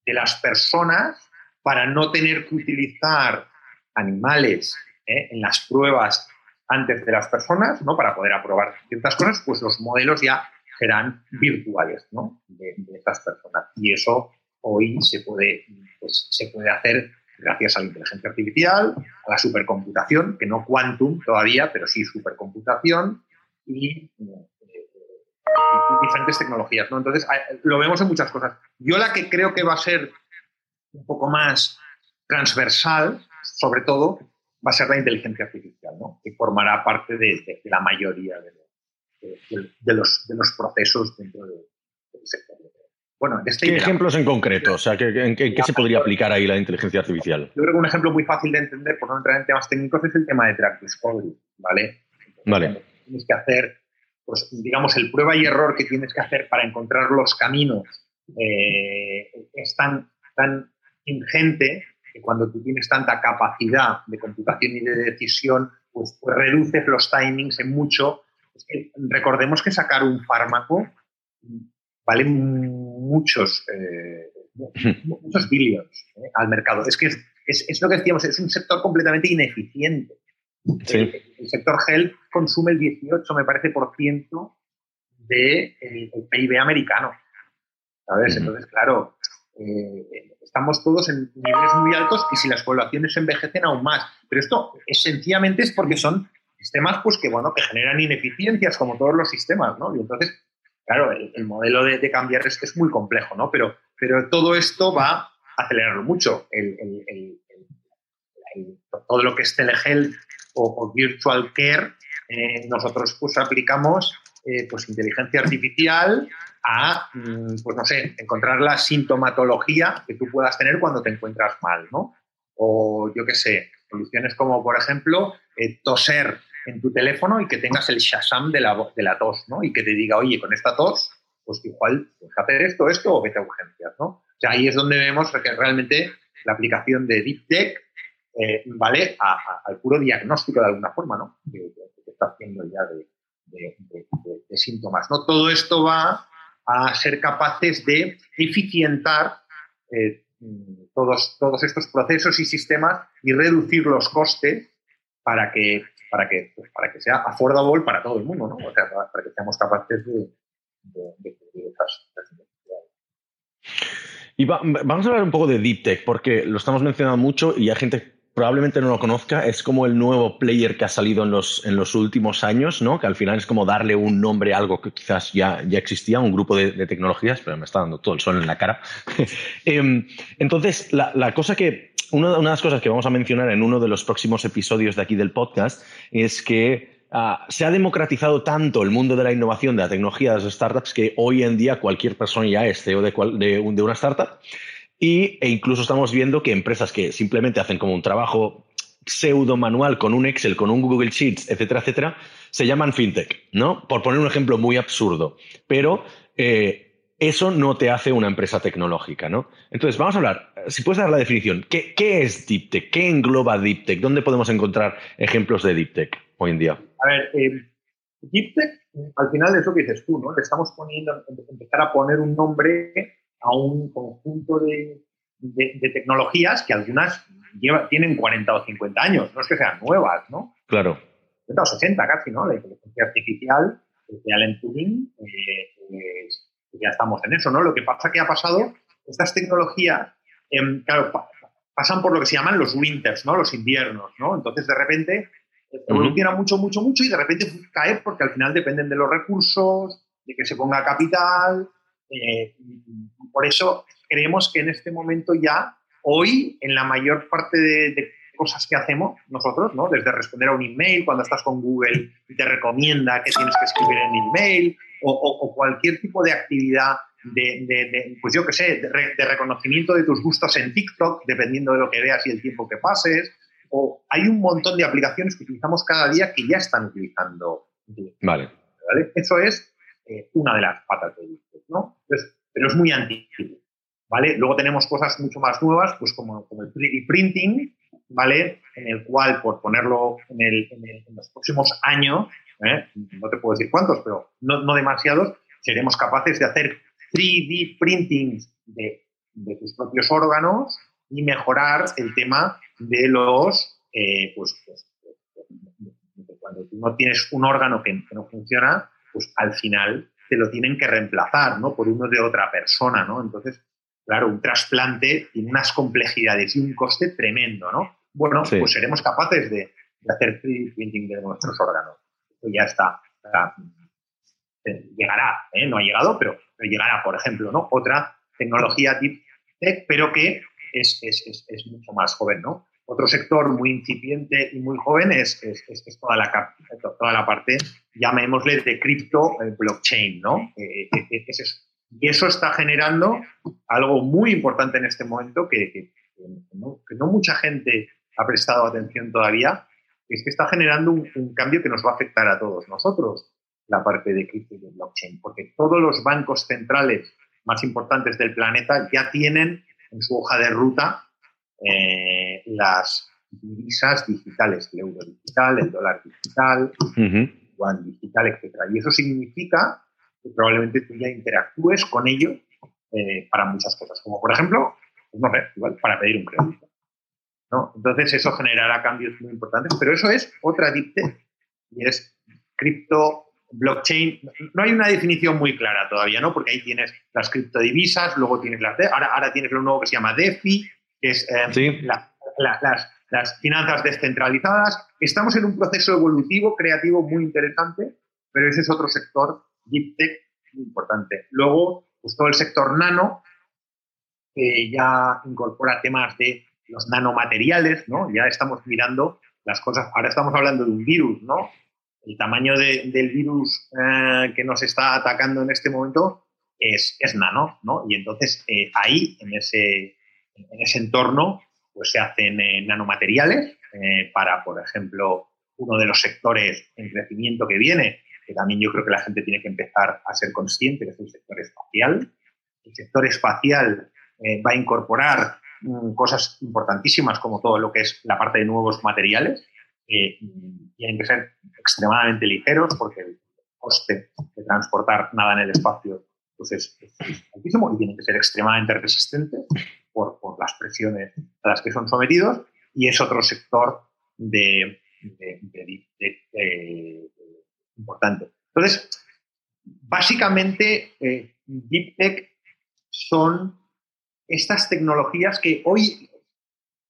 de las personas para no tener que utilizar animales ¿eh? en las pruebas antes de las personas, ¿no? Para poder aprobar ciertas cosas, pues los modelos ya serán virtuales, ¿no? De, estas personas. Y eso hoy se puede, pues, se puede hacer gracias a la inteligencia artificial, a la supercomputación, que no quantum todavía, pero sí supercomputación y, diferentes tecnologías. ¿no? Entonces, lo vemos en muchas cosas. Yo la que creo que va a ser un poco más transversal, sobre todo, va a ser la inteligencia artificial, ¿no? que formará parte de, la mayoría de, los, de, los, procesos dentro del sector. Bueno, este ¿Qué ejemplos en concreto? O sea, ¿en qué, se podría aplicar ahí la inteligencia artificial? Yo creo que un ejemplo muy fácil de entender, por no entrar en temas técnicos, es el tema de track discovery, ¿vale? Vale. Tienes que hacer, pues, digamos, el prueba y error que tienes que hacer para encontrar los caminos eh, es tan, tan ingente que cuando tú tienes tanta capacidad de computación y de decisión, pues, pues reduces los timings en mucho. recordemos que sacar un fármaco vale muchos, eh, muchos billions eh, al mercado. Es que es, lo que decíamos, es un sector completamente ineficiente. El, sector health consume el 18, me parece, por ciento del de PIB americano. ¿Sabes? Entonces, claro, eh, estamos todos en niveles muy altos y si las poblaciones envejecen aún más. Pero esto sencillamente es porque son sistemas pues que bueno que generan ineficiencias como todos los sistemas, ¿no? Y entonces claro, el, modelo de, cambiar es, es muy complejo, ¿no? Pero, pero todo esto va a acelerarlo mucho. todo lo que es telehealth o, virtual care, eh, nosotros pues aplicamos eh, pues inteligencia artificial a, mm, pues no sé, encontrar la sintomatología que tú puedas tener cuando te encuentras mal, ¿no? O yo qué sé, soluciones como, por ejemplo, eh, toser en tu teléfono y que tengas el Shazam de la, de la tos, ¿no? Y que te diga, oye, con esta tos, pues igual que hacer esto, esto o vete a urgencias, ¿no? O sea, ahí es donde vemos que realmente la aplicación de Deep Tech eh, vale al puro diagnóstico de alguna forma, ¿no? Que, que está haciendo ya de, síntomas, ¿no? Todo esto va a ser capaces de eficientar eh, todos, todos estos procesos y sistemas y reducir los costes para que para que, pues, para que sea affordable para todo el mundo, ¿no? O sea, para, que seamos capaces de, de, esas, Y vamos a hablar un poco de Deep Tech, porque lo estamos mencionando mucho y hay gente probablemente no lo conozca, es como el nuevo player que ha salido en los, en los últimos años, ¿no? que al final es como darle un nombre a algo que quizás ya, ya existía, un grupo de, tecnologías, pero me está dando todo el sol en la cara. Em, entonces, la, la, cosa que una, de las cosas que vamos a mencionar en uno de los próximos episodios de aquí del podcast es que ah, se ha democratizado tanto el mundo de la innovación, de la tecnología, de las startups, que hoy en día cualquier persona ya es CEO de, de, una startup. Y, e incluso estamos viendo que empresas que simplemente hacen como un trabajo pseudo manual con un Excel, con un Google Sheets, etcétera, etcétera, se llaman fintech, ¿no? Por poner un ejemplo muy absurdo. Pero eh, eso no te hace una empresa tecnológica, ¿no? Entonces, vamos a hablar, si puedes dar la definición, ¿qué, es Deep Tech? ¿Qué engloba Deep Tech? ¿Dónde podemos encontrar ejemplos de Deep Tech hoy en día? A ver, eh, Deep Tech, al final es lo que dices tú, ¿no? Le estamos poniendo, empezar a poner un nombre a un conjunto de, tecnologías que algunas tienen 40 o 50 años, no es que sean nuevas, ¿no? Claro. 50 o 60 casi, ¿no? La inteligencia artificial, el Alan Turing, eh, pues, ya estamos en eso, ¿no? Lo que pasa que ha pasado, estas tecnologías, em, claro, pasan por lo que se llaman los winters, ¿no? Los inviernos, ¿no? Entonces, de repente, evoluciona mucho, mucho, mucho y de repente cae porque al final dependen de los recursos, de que se ponga capital. Eh, por eso creemos que en este momento ya, hoy, en la mayor parte de, cosas que hacemos nosotros, ¿no? Desde responder a un email cuando estás con Google y te recomienda que tienes que escribir en email, o, cualquier tipo de actividad de, pues yo qué sé, de, reconocimiento de tus gustos en TikTok, dependiendo de lo que veas y el tiempo que pases. O hay un montón de aplicaciones que utilizamos cada día que ya están utilizando. Vale. Eso es eh, una de las patas de YouTube, ¿no? pero es muy antiguo. ¿Vale? Luego tenemos cosas mucho más nuevas, pues como, como el 3D printing, ¿vale? En el cual, por ponerlo en, el, en los próximos años, ¿eh? no te puedo decir cuántos, pero no, demasiados, seremos capaces de hacer 3D printings de, tus propios órganos y mejorar el tema de los, eh, pues, pues cuando tú no tienes un órgano que, no funciona, pues al final te lo tienen que reemplazar, ¿no? Por uno de otra persona, ¿no? Entonces, claro, un trasplante tiene unas complejidades y un coste tremendo, ¿no? Bueno, pues seremos capaces de, de hacer 3D printing de nuestros órganos ya está, eh, llegará, ¿eh? no ha llegado, pero, llegará, por ejemplo, ¿no? Otra tecnología deep tech, pero que es, mucho más joven, ¿no? Otro sector muy incipiente y muy joven es, toda, la, toda la parte, llamémosle, de cripto eh, blockchain, ¿no? Y eso está generando algo muy importante en este momento que, no, mucha gente ha prestado atención todavía, es que está generando un, cambio que nos va a afectar a todos nosotros, la parte de cripto y de blockchain, porque todos los bancos centrales más importantes del planeta ya tienen en su hoja de ruta eh, las divisas digitales, el euro digital, el dólar digital, el yuan digital, etc. Y eso significa que probablemente tú ya interactúes con ello eh, para muchas cosas, como por ejemplo, pues no sé, igual, para pedir un crédito. Entonces eso generará cambios muy importantes, pero eso es otra deep tech y es cripto, blockchain. No hay una definición muy clara todavía, ¿no? Porque ahí tienes las criptodivisas, luego tienes las... Ahora, ahora tienes lo nuevo que se llama DeFi, que es eh, las, finanzas descentralizadas. Estamos en un proceso evolutivo, creativo muy interesante, pero ese es otro sector deep tech muy importante. Luego, pues todo el sector nano, que ya incorpora temas de los nanomateriales, ¿no? Ya estamos mirando las cosas, ahora estamos hablando de un virus, ¿no? El tamaño del virus eh, que nos está atacando en este momento es, es nano, ¿no? Y entonces eh, ahí, en ese, en ese entorno, pues se hacen eh, nanomateriales para, por ejemplo, uno de los sectores en crecimiento que viene, que también yo creo que la gente tiene que empezar a ser consciente, que es el sector espacial. El sector espacial va a incorporar Mm, cosas importantísimas como todo lo que es la parte de nuevos materiales. Eh, tienen que ser extremadamente ligeros porque el coste de transportar nada en el espacio pues es, altísimo y tienen que ser extremadamente resistentes por, las presiones a las que son sometidos y es otro sector de, importante. Entonces, básicamente, eh, Deep Tech son estas tecnologías que hoy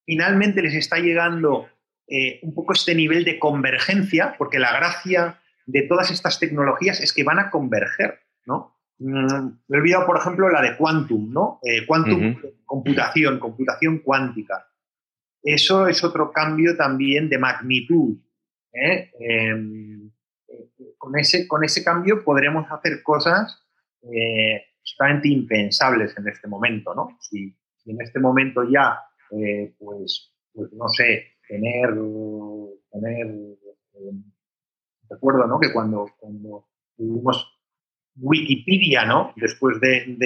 finalmente les está llegando eh, un poco este nivel de convergencia, porque la gracia de todas estas tecnologías es que van a converger, ¿no? Mm, me he olvidado, por ejemplo, la de quantum, ¿no? Eh, quantum, computación, computación cuántica. Eso es otro cambio también de magnitud. ¿eh? Em, con, ese, con ese cambio podremos hacer cosas absolutamente impensables en este momento, ¿no? Si, en este momento ya, eh, pues, pues, no sé, tener, tener, eh, recuerdo, ¿no? Que cuando, cuando tuvimos Wikipedia, ¿no? Después de,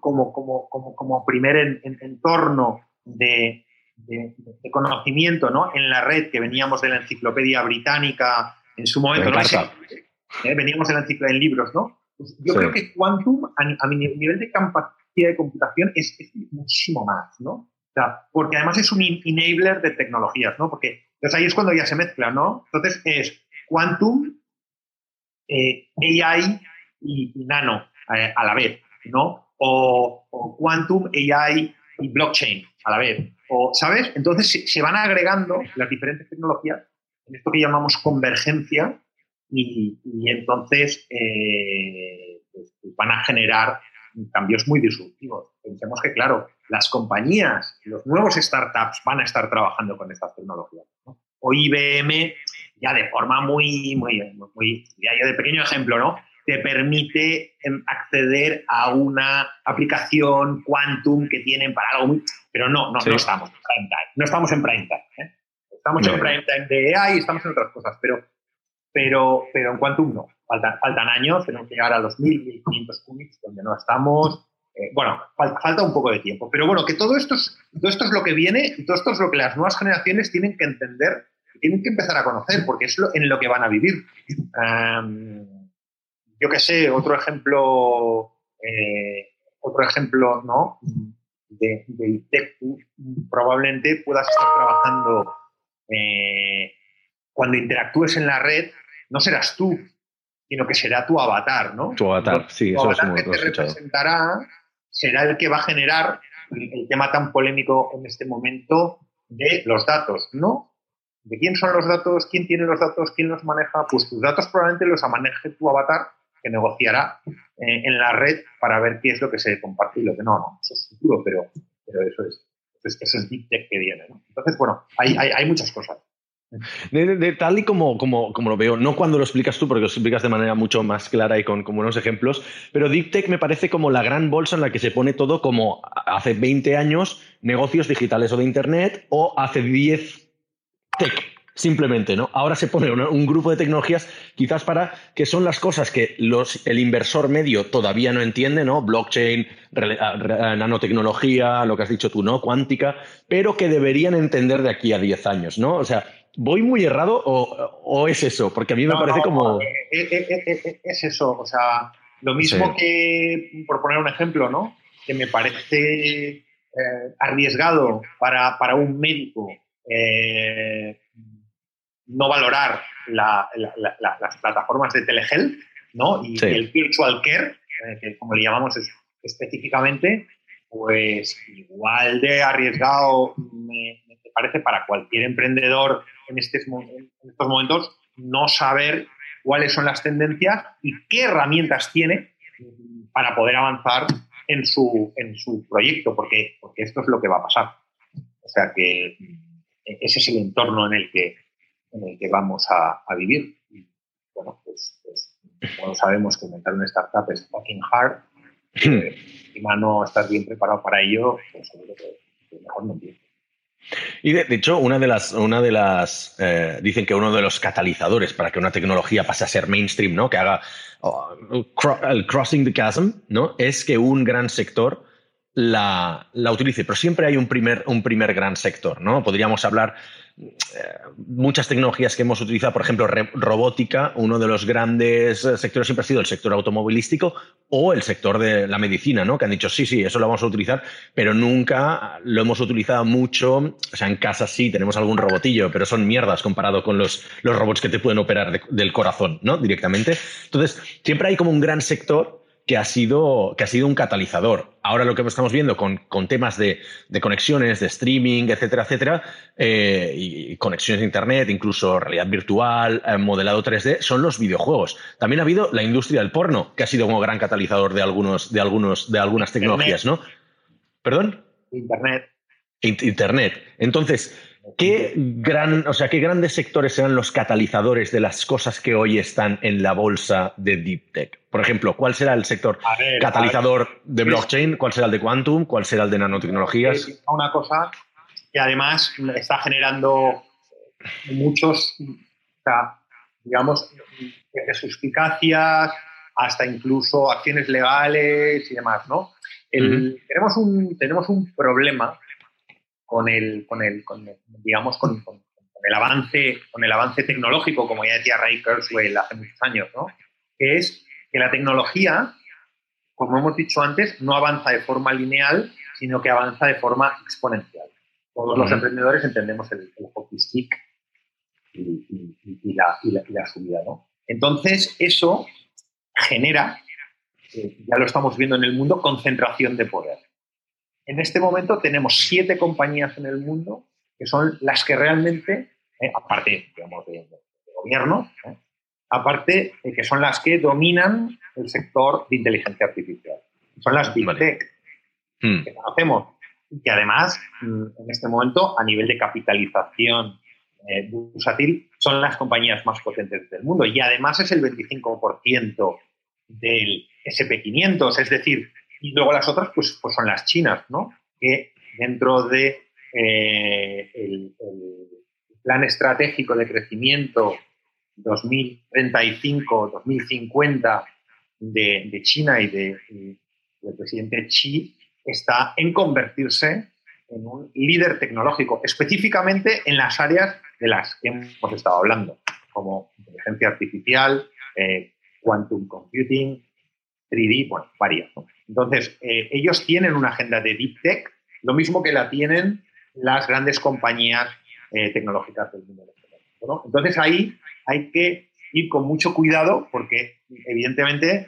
como, como, como, como, primer entorno de, conocimiento, ¿no? En la red que veníamos de la enciclopedia británica en su momento, ¿no? ¿eh? veníamos de la enciclopedia en libros, ¿no? Pues yo creo que Quantum, a, mi nivel de capacidad de computación, es, muchísimo más, ¿no? porque además es un enabler de tecnologías, ¿no? Porque entonces ahí es cuando ya se mezcla, ¿no? Entonces es Quantum, eh, AI y, Nano eh, a la vez, ¿no? O, Quantum, AI y Blockchain a la vez. O, ¿Sabes? Entonces se, van agregando las diferentes tecnologías en esto que llamamos convergencia y, entonces eh, pues, pues van a generar cambios muy disruptivos. Pensemos que, claro, las compañías, los nuevos startups van a estar trabajando con estas tecnologías. O IBM, ya de forma muy, muy, muy, ya de pequeño ejemplo, ¿no? Te permite em, acceder a una aplicación quantum que tienen para algo muy... Pero no, no, no estamos en prime time. No estamos en prime time. ¿eh? Estamos en prime time de AI, estamos en otras cosas, pero, pero, pero en quantum no. Faltan, faltan años, tenemos que llegar a los 1.000, 1.500 qubits, donde no estamos. Eh, bueno, falta, un poco de tiempo. Pero bueno, que todo esto, es, todo esto es lo que viene y todo esto es lo que las nuevas generaciones tienen que entender, tienen que empezar a conocer, porque es lo, en lo que van a vivir. yo qué sé, otro ejemplo, eh, otro ejemplo, ¿no? De, de probablemente puedas estar trabajando eh, cuando interactúes en la red, no serás tú, sino que será tu avatar, ¿no? Tu avatar, sí, eso es muy que te representará será el que va a generar el, tema tan polémico en este momento de los datos, ¿no? ¿De quién son los datos? ¿Quién tiene los datos? ¿Quién los maneja? Pues tus datos probablemente los maneje tu avatar que negociará eh, en la red para ver qué es lo que se comparte y lo que no. no eso es futuro, pero, eso es. Eso es, Deep Tech que viene. Entonces, bueno, hay, muchas cosas. Tal y como, lo veo, no cuando lo explicas tú, porque lo explicas de manera mucho más clara y con, con buenos ejemplos, pero Deep Tech me parece como la gran bolsa en la que se pone todo como hace 20 años negocios digitales o de Internet o hace 10 tech, simplemente, ¿no? Ahora se pone un, grupo de tecnologías quizás para que son las cosas que los, el inversor medio todavía no entiende, ¿no? Blockchain, nanotecnología, lo que has dicho tú, ¿no? Cuántica, pero que deberían entender de aquí a 10 años, ¿no? O sea, ¿Voy muy errado o, es eso? Porque a mí me parece como... Eh, eh, eh, es, eso, o sea, lo mismo que, por poner un ejemplo, ¿no? Que me parece arriesgado para, un médico no valorar las plataformas de telehealth, ¿no? Y, el virtual care, que como le llamamos específicamente, pues igual de arriesgado me, parece para cualquier emprendedor en, estos momentos no saber cuáles son las tendencias y qué herramientas tiene para poder avanzar en su, en su proyecto, porque, porque esto es lo que va a pasar. O sea que ese es el entorno en el que, en el que vamos a, vivir. Y, bueno, pues, pues, como sabemos que montar una startup es fucking hard, hmm. si no estás bien preparado para ello, pues seguro que, mejor no empieza. Y de, hecho, una de las, una de las eh, dicen que uno de los catalizadores para que una tecnología pase a ser mainstream, ¿no? Que haga oh, el crossing the chasm, ¿no? Es que un gran sector la, la, utilice. Pero siempre hay un primer, un primer gran sector, ¿no? Podríamos hablar muchas tecnologías que hemos utilizado, por ejemplo, robótica, uno de los grandes eh, sectores siempre ha sido el sector automovilístico o el sector de la medicina, ¿no? Que han dicho, sí, sí, eso lo vamos a utilizar, pero nunca lo hemos utilizado mucho. O sea, en casa sí tenemos algún robotillo, pero son mierdas comparado con los, los robots que te pueden operar del corazón, ¿no? Directamente. Entonces, siempre hay como un gran sector que ha sido, que ha sido un catalizador. Ahora lo que estamos viendo con, con temas de, de, conexiones, de streaming, etcétera, etcétera, eh, y, conexiones de Internet, incluso realidad virtual, eh, modelado 3D, son los videojuegos. También ha habido la industria del porno, que ha sido como gran catalizador de, algunos, de, algunos, de algunas tecnologías, ¿no? ¿Perdón? Internet. Internet. Entonces, ¿Qué, gran, o sea, ¿Qué grandes sectores serán los catalizadores de las cosas que hoy están en la bolsa de Deep Tech? Por ejemplo, ¿cuál será el sector catalizador de blockchain? ¿Cuál será el de quantum? ¿Cuál será el de nanotecnologías? Una cosa que además está generando muchos, o sea, digamos, desde suspicacias hasta incluso acciones legales y demás, ¿no? tenemos, un, tenemos un problema con el, con el, digamos, con, el avance, con el avance tecnológico, como ya decía Ray Kurzweil hace muchos años, ¿no? Que es que la tecnología, como hemos dicho antes, no avanza de forma lineal, sino que avanza de forma exponencial. Todos los emprendedores entendemos el, hockey stick y, la, la, subida, ¿no? Entonces, eso genera, eh, ya lo estamos viendo en el mundo, concentración de poder. En este momento tenemos siete compañías en el mundo que son las que realmente, eh, aparte, digamos, de, gobierno, ¿eh? aparte que son las que dominan el sector de inteligencia artificial. Son las Big Tech hmm. que conocemos y que además, mm, en este momento, a nivel de capitalización eh, bursátil, son las compañías más potentes del mundo. Y además es el 25% del SP500, es decir, y luego las otras pues, pues son las chinas, ¿no? Que dentro de eh, el, plan estratégico de crecimiento 2035-2050 de, China y, de, del presidente Xi está en convertirse en un líder tecnológico, específicamente en las áreas de las que hemos estado hablando, como inteligencia artificial, eh, quantum computing, 3D, bueno, varias. Entonces, eh, ellos tienen una agenda de deep tech, lo mismo que la tienen las grandes compañías eh, tecnológicas del mundo. Entonces ahí hay que ir con mucho cuidado porque evidentemente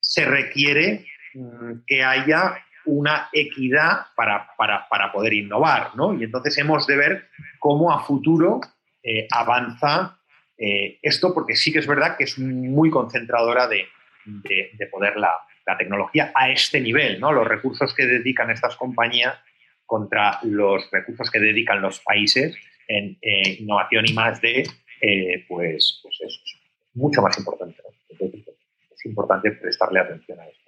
se requiere mm, que haya una equidad para, poder innovar, ¿no? Y entonces hemos de ver cómo a futuro eh, avanza esto, porque sí que es verdad que es muy concentradora de, poder la, la, tecnología a este nivel, ¿no? Los recursos que dedican estas compañías contra los recursos que dedican los países en innovación y más de, eh, pues, pues es mucho más importante. es importante prestarle atención a esto.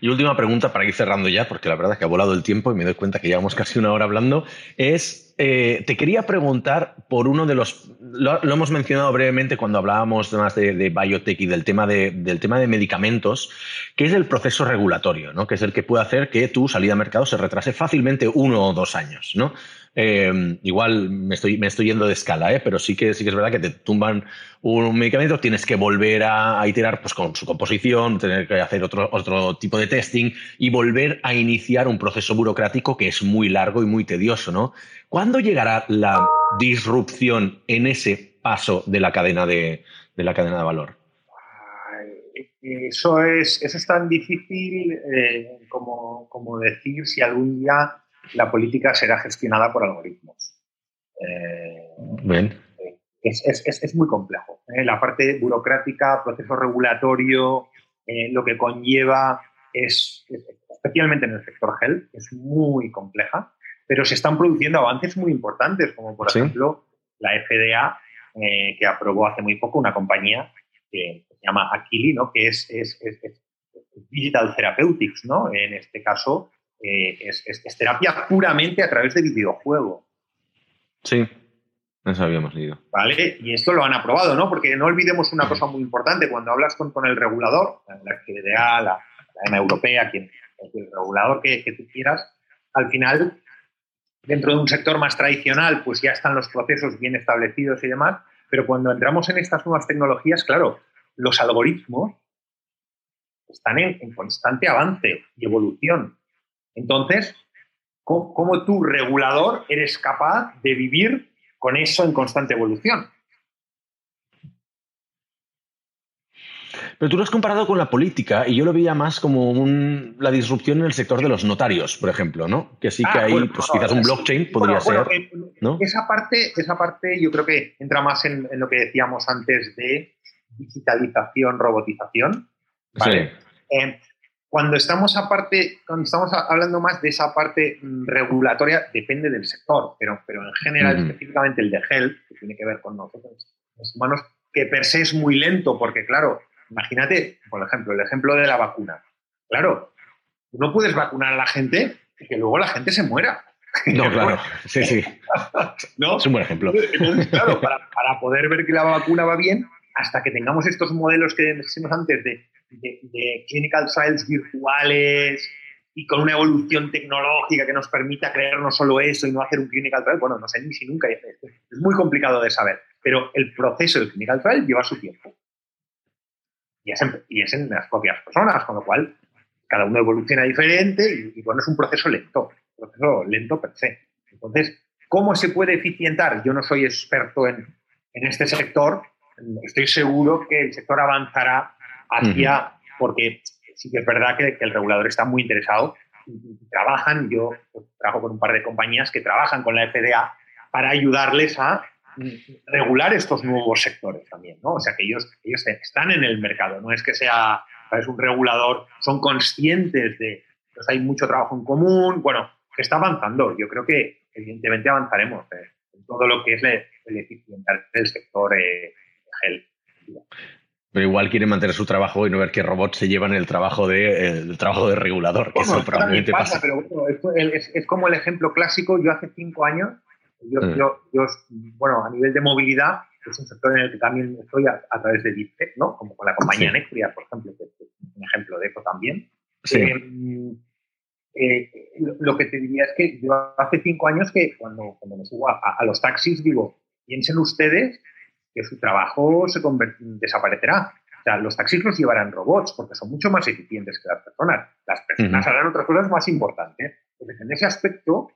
Y última pregunta para ir cerrando ya, porque la verdad es que ha volado el tiempo y me doy cuenta que llevamos casi una hora hablando, es, eh, te quería preguntar por uno de los, lo, hemos mencionado brevemente cuando hablábamos más de, biotech y del tema de, del tema de medicamentos, que es el proceso regulatorio, ¿no? que es el que puede hacer que tu salida a mercado se retrase fácilmente uno o dos años. ¿no? Eh, igual me estoy, me estoy yendo de escala, ¿eh? pero sí que, sí que es verdad que te tumban un medicamento, tienes que volver a, iterar pues, con su composición, tener que hacer otro, otro tipo de testing y volver a iniciar un proceso burocrático que es muy largo y muy tedioso. ¿no? ¿Cuándo llegará la disrupción en ese paso de la cadena de, de la cadena de valor? Eso es, es tan difícil eh, como, como decir si algún día la política será gestionada por algoritmos. Eh, es, muy complejo. ¿eh? La parte burocrática, proceso regulatorio, eh, lo que conlleva es, especialmente en el sector health, es muy compleja, pero se están produciendo avances muy importantes, como por ejemplo la FDA, que aprobó hace muy poco una compañía que se llama Aquili, ¿no? que es, Digital Therapeutics, ¿no? en este caso eh, es, terapia puramente a través del videojuego. Sí, eso habíamos leído. ¿Vale? Y esto lo han aprobado, ¿no? Porque no olvidemos una cosa muy importante, cuando hablas con, el regulador, la FDA, la, la Europea, quien, el regulador que, tú quieras, al final, dentro de un sector más tradicional, pues ya están los procesos bien establecidos y demás, pero cuando entramos en estas nuevas tecnologías, claro, los algoritmos están en constante avance y evolución. Entonces, ¿cómo, tú, regulador, eres capaz de vivir con eso en constante evolución? Pero tú lo has comparado con la política y yo lo veía más como la disrupción en el sector de los notarios, por ejemplo, ¿no? Que sí que ah, hay, pues quizás un blockchain podría ser. Eh, esa, parte, esa parte yo creo que entra más en, lo que decíamos antes de digitalización, robotización. ¿vale? Eh, cuando estamos aparte, cuando estamos hablando más de esa parte mm, regulatoria, depende del sector, pero, pero en general, específicamente el de health, que tiene que ver con nosotros, los humanos, que per se es muy lento, porque claro, imagínate, por ejemplo, el ejemplo de la vacuna. Claro, no puedes vacunar a la gente y que luego la gente se muera. No, claro, sí, sí. ¿No? Es un buen ejemplo. Entonces, claro, para, para, poder ver que la vacuna va bien, hasta que tengamos estos modelos que decimos antes de, de, de clinical trials virtuales, y con una evolución tecnológica que nos permita creer no solo eso y no hacer un clinical trial, bueno, no sé ni si nunca, es muy complicado de saber, pero el proceso del clinical trial lleva su tiempo. Y es en, y es en las propias personas, con lo cual cada uno evoluciona diferente y, bueno, es un proceso lento, un proceso lento per se. Entonces, ¿cómo se puede eficientar? Yo no soy experto en, en este sector, estoy seguro que el sector avanzará hacia, porque sí que es verdad que, el regulador está muy interesado trabajan, yo pues, trabajo con un par de compañías que trabajan con la FDA para ayudarles a mm, regular estos nuevos sectores también, ¿no? O sea, que ellos, ellos están en el mercado, no es que sea es un regulador, son conscientes de que pues, hay mucho trabajo en común, bueno, que está avanzando. Yo creo que evidentemente avanzaremos eh, en todo lo que es el, eficientar del sector eh, gel. Pero igual quiere mantener su trabajo y no ver que robots se llevan el trabajo de, el trabajo de regulador, que eso probablemente pasa. Pero es, como el ejemplo clásico. Yo hace cinco años, yo, mm. yo, yo, bueno, a nivel de movilidad, es un sector en el que también estoy a, través de DeepTech, ¿no? Como con la compañía sí. por ejemplo, que es un ejemplo de eso también. Eh, eh, lo que te diría es que yo hace cinco años que cuando, cuando me subo a, a los taxis digo, piensen ustedes que su trabajo se desaparecerá. O sea, los taxis los llevarán robots porque son mucho más eficientes que las personas. Las personas harán otras cosas más importantes. Entonces, en ese aspecto,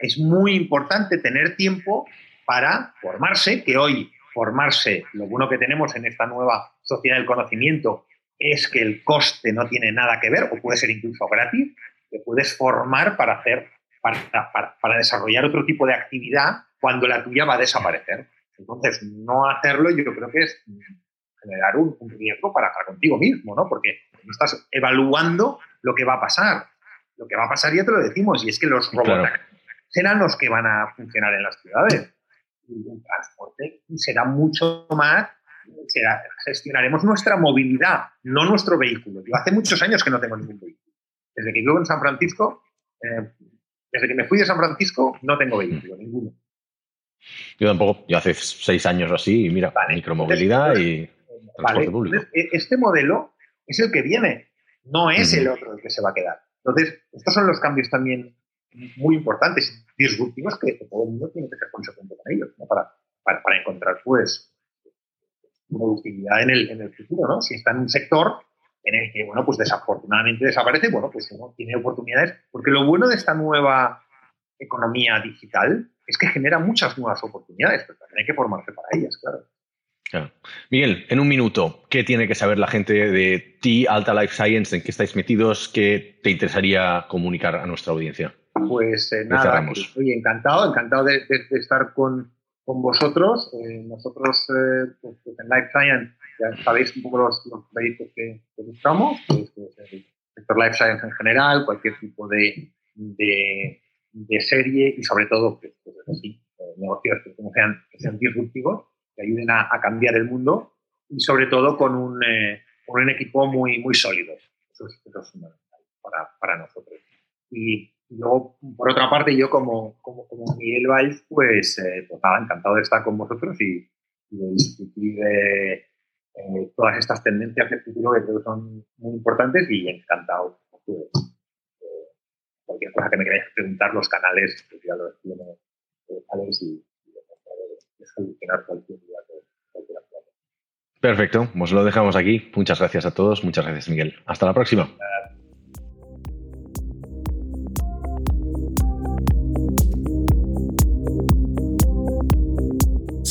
es muy importante tener tiempo para formarse, que hoy formarse, lo bueno que tenemos en esta nueva sociedad del conocimiento es que el coste no tiene nada que ver, o puede ser incluso gratis, te puedes formar para hacer, para, para, para desarrollar otro tipo de actividad cuando la tuya va a desaparecer. Entonces, no hacerlo yo creo que es generar un, riesgo para, contigo mismo, ¿no? Porque no estás evaluando lo que va a pasar. Lo que va a pasar ya te lo decimos, y es que los robots serán los que van a funcionar en las ciudades. Y el transporte será mucho más, gestionaremos nuestra movilidad, no nuestro vehículo. Yo hace muchos años que no tengo ningún vehículo. Desde que vivo en San Francisco, eh, desde que me fui de San Francisco, no tengo vehículo, ninguno. Yo tampoco, yo hace seis años o así, y mira, micromovilidad y transporte público. E, este modelo es el que viene, no es el otro el que se va a quedar. Entonces, estos son los cambios también muy importantes, disruptivos, que todo el mundo tiene que ser consecuente con ellos, para, para, encontrar, pues, productividad en el, en el futuro, ¿no? Si está en un sector en el que, bueno, pues desafortunadamente desaparece, bueno, pues uno tiene oportunidades, porque lo bueno de esta nueva economía digital es que genera muchas nuevas oportunidades, pero también hay que formarse para ellas, claro. Miguel, en un minuto, ¿qué tiene que saber la gente de ti, Alta Life Science? ¿En qué estáis metidos? ¿Qué te interesaría comunicar a nuestra audiencia? Pues eh, nada, estoy encantado, encantado de, estar con, vosotros. Eh, nosotros eh, pues, pues, en Life Science ya sabéis un poco los, proyectos que, buscamos, pues, el sector Life Science en general, cualquier tipo de de serie y sobre todo pues, pues así, eh, negocios que, sean, que sean disruptivos, que ayuden a, cambiar el mundo y sobre todo con un, eh, con un equipo muy, muy sólido. Eso es, fundamental para, para, nosotros. Y luego, por otra parte, yo como, como, como Miguel Valls, pues, eh, pues encantado de estar con vosotros y, de discutir todas estas tendencias del futuro que creo son muy importantes y encantado pues, cualquier cosa que me queráis preguntar, los canales, pues ya los tiene eh, Alex y, y de solucionar cualquier día cualquier Perfecto, pues lo dejamos aquí. Muchas gracias a todos, muchas gracias Miguel. Hasta la próxima.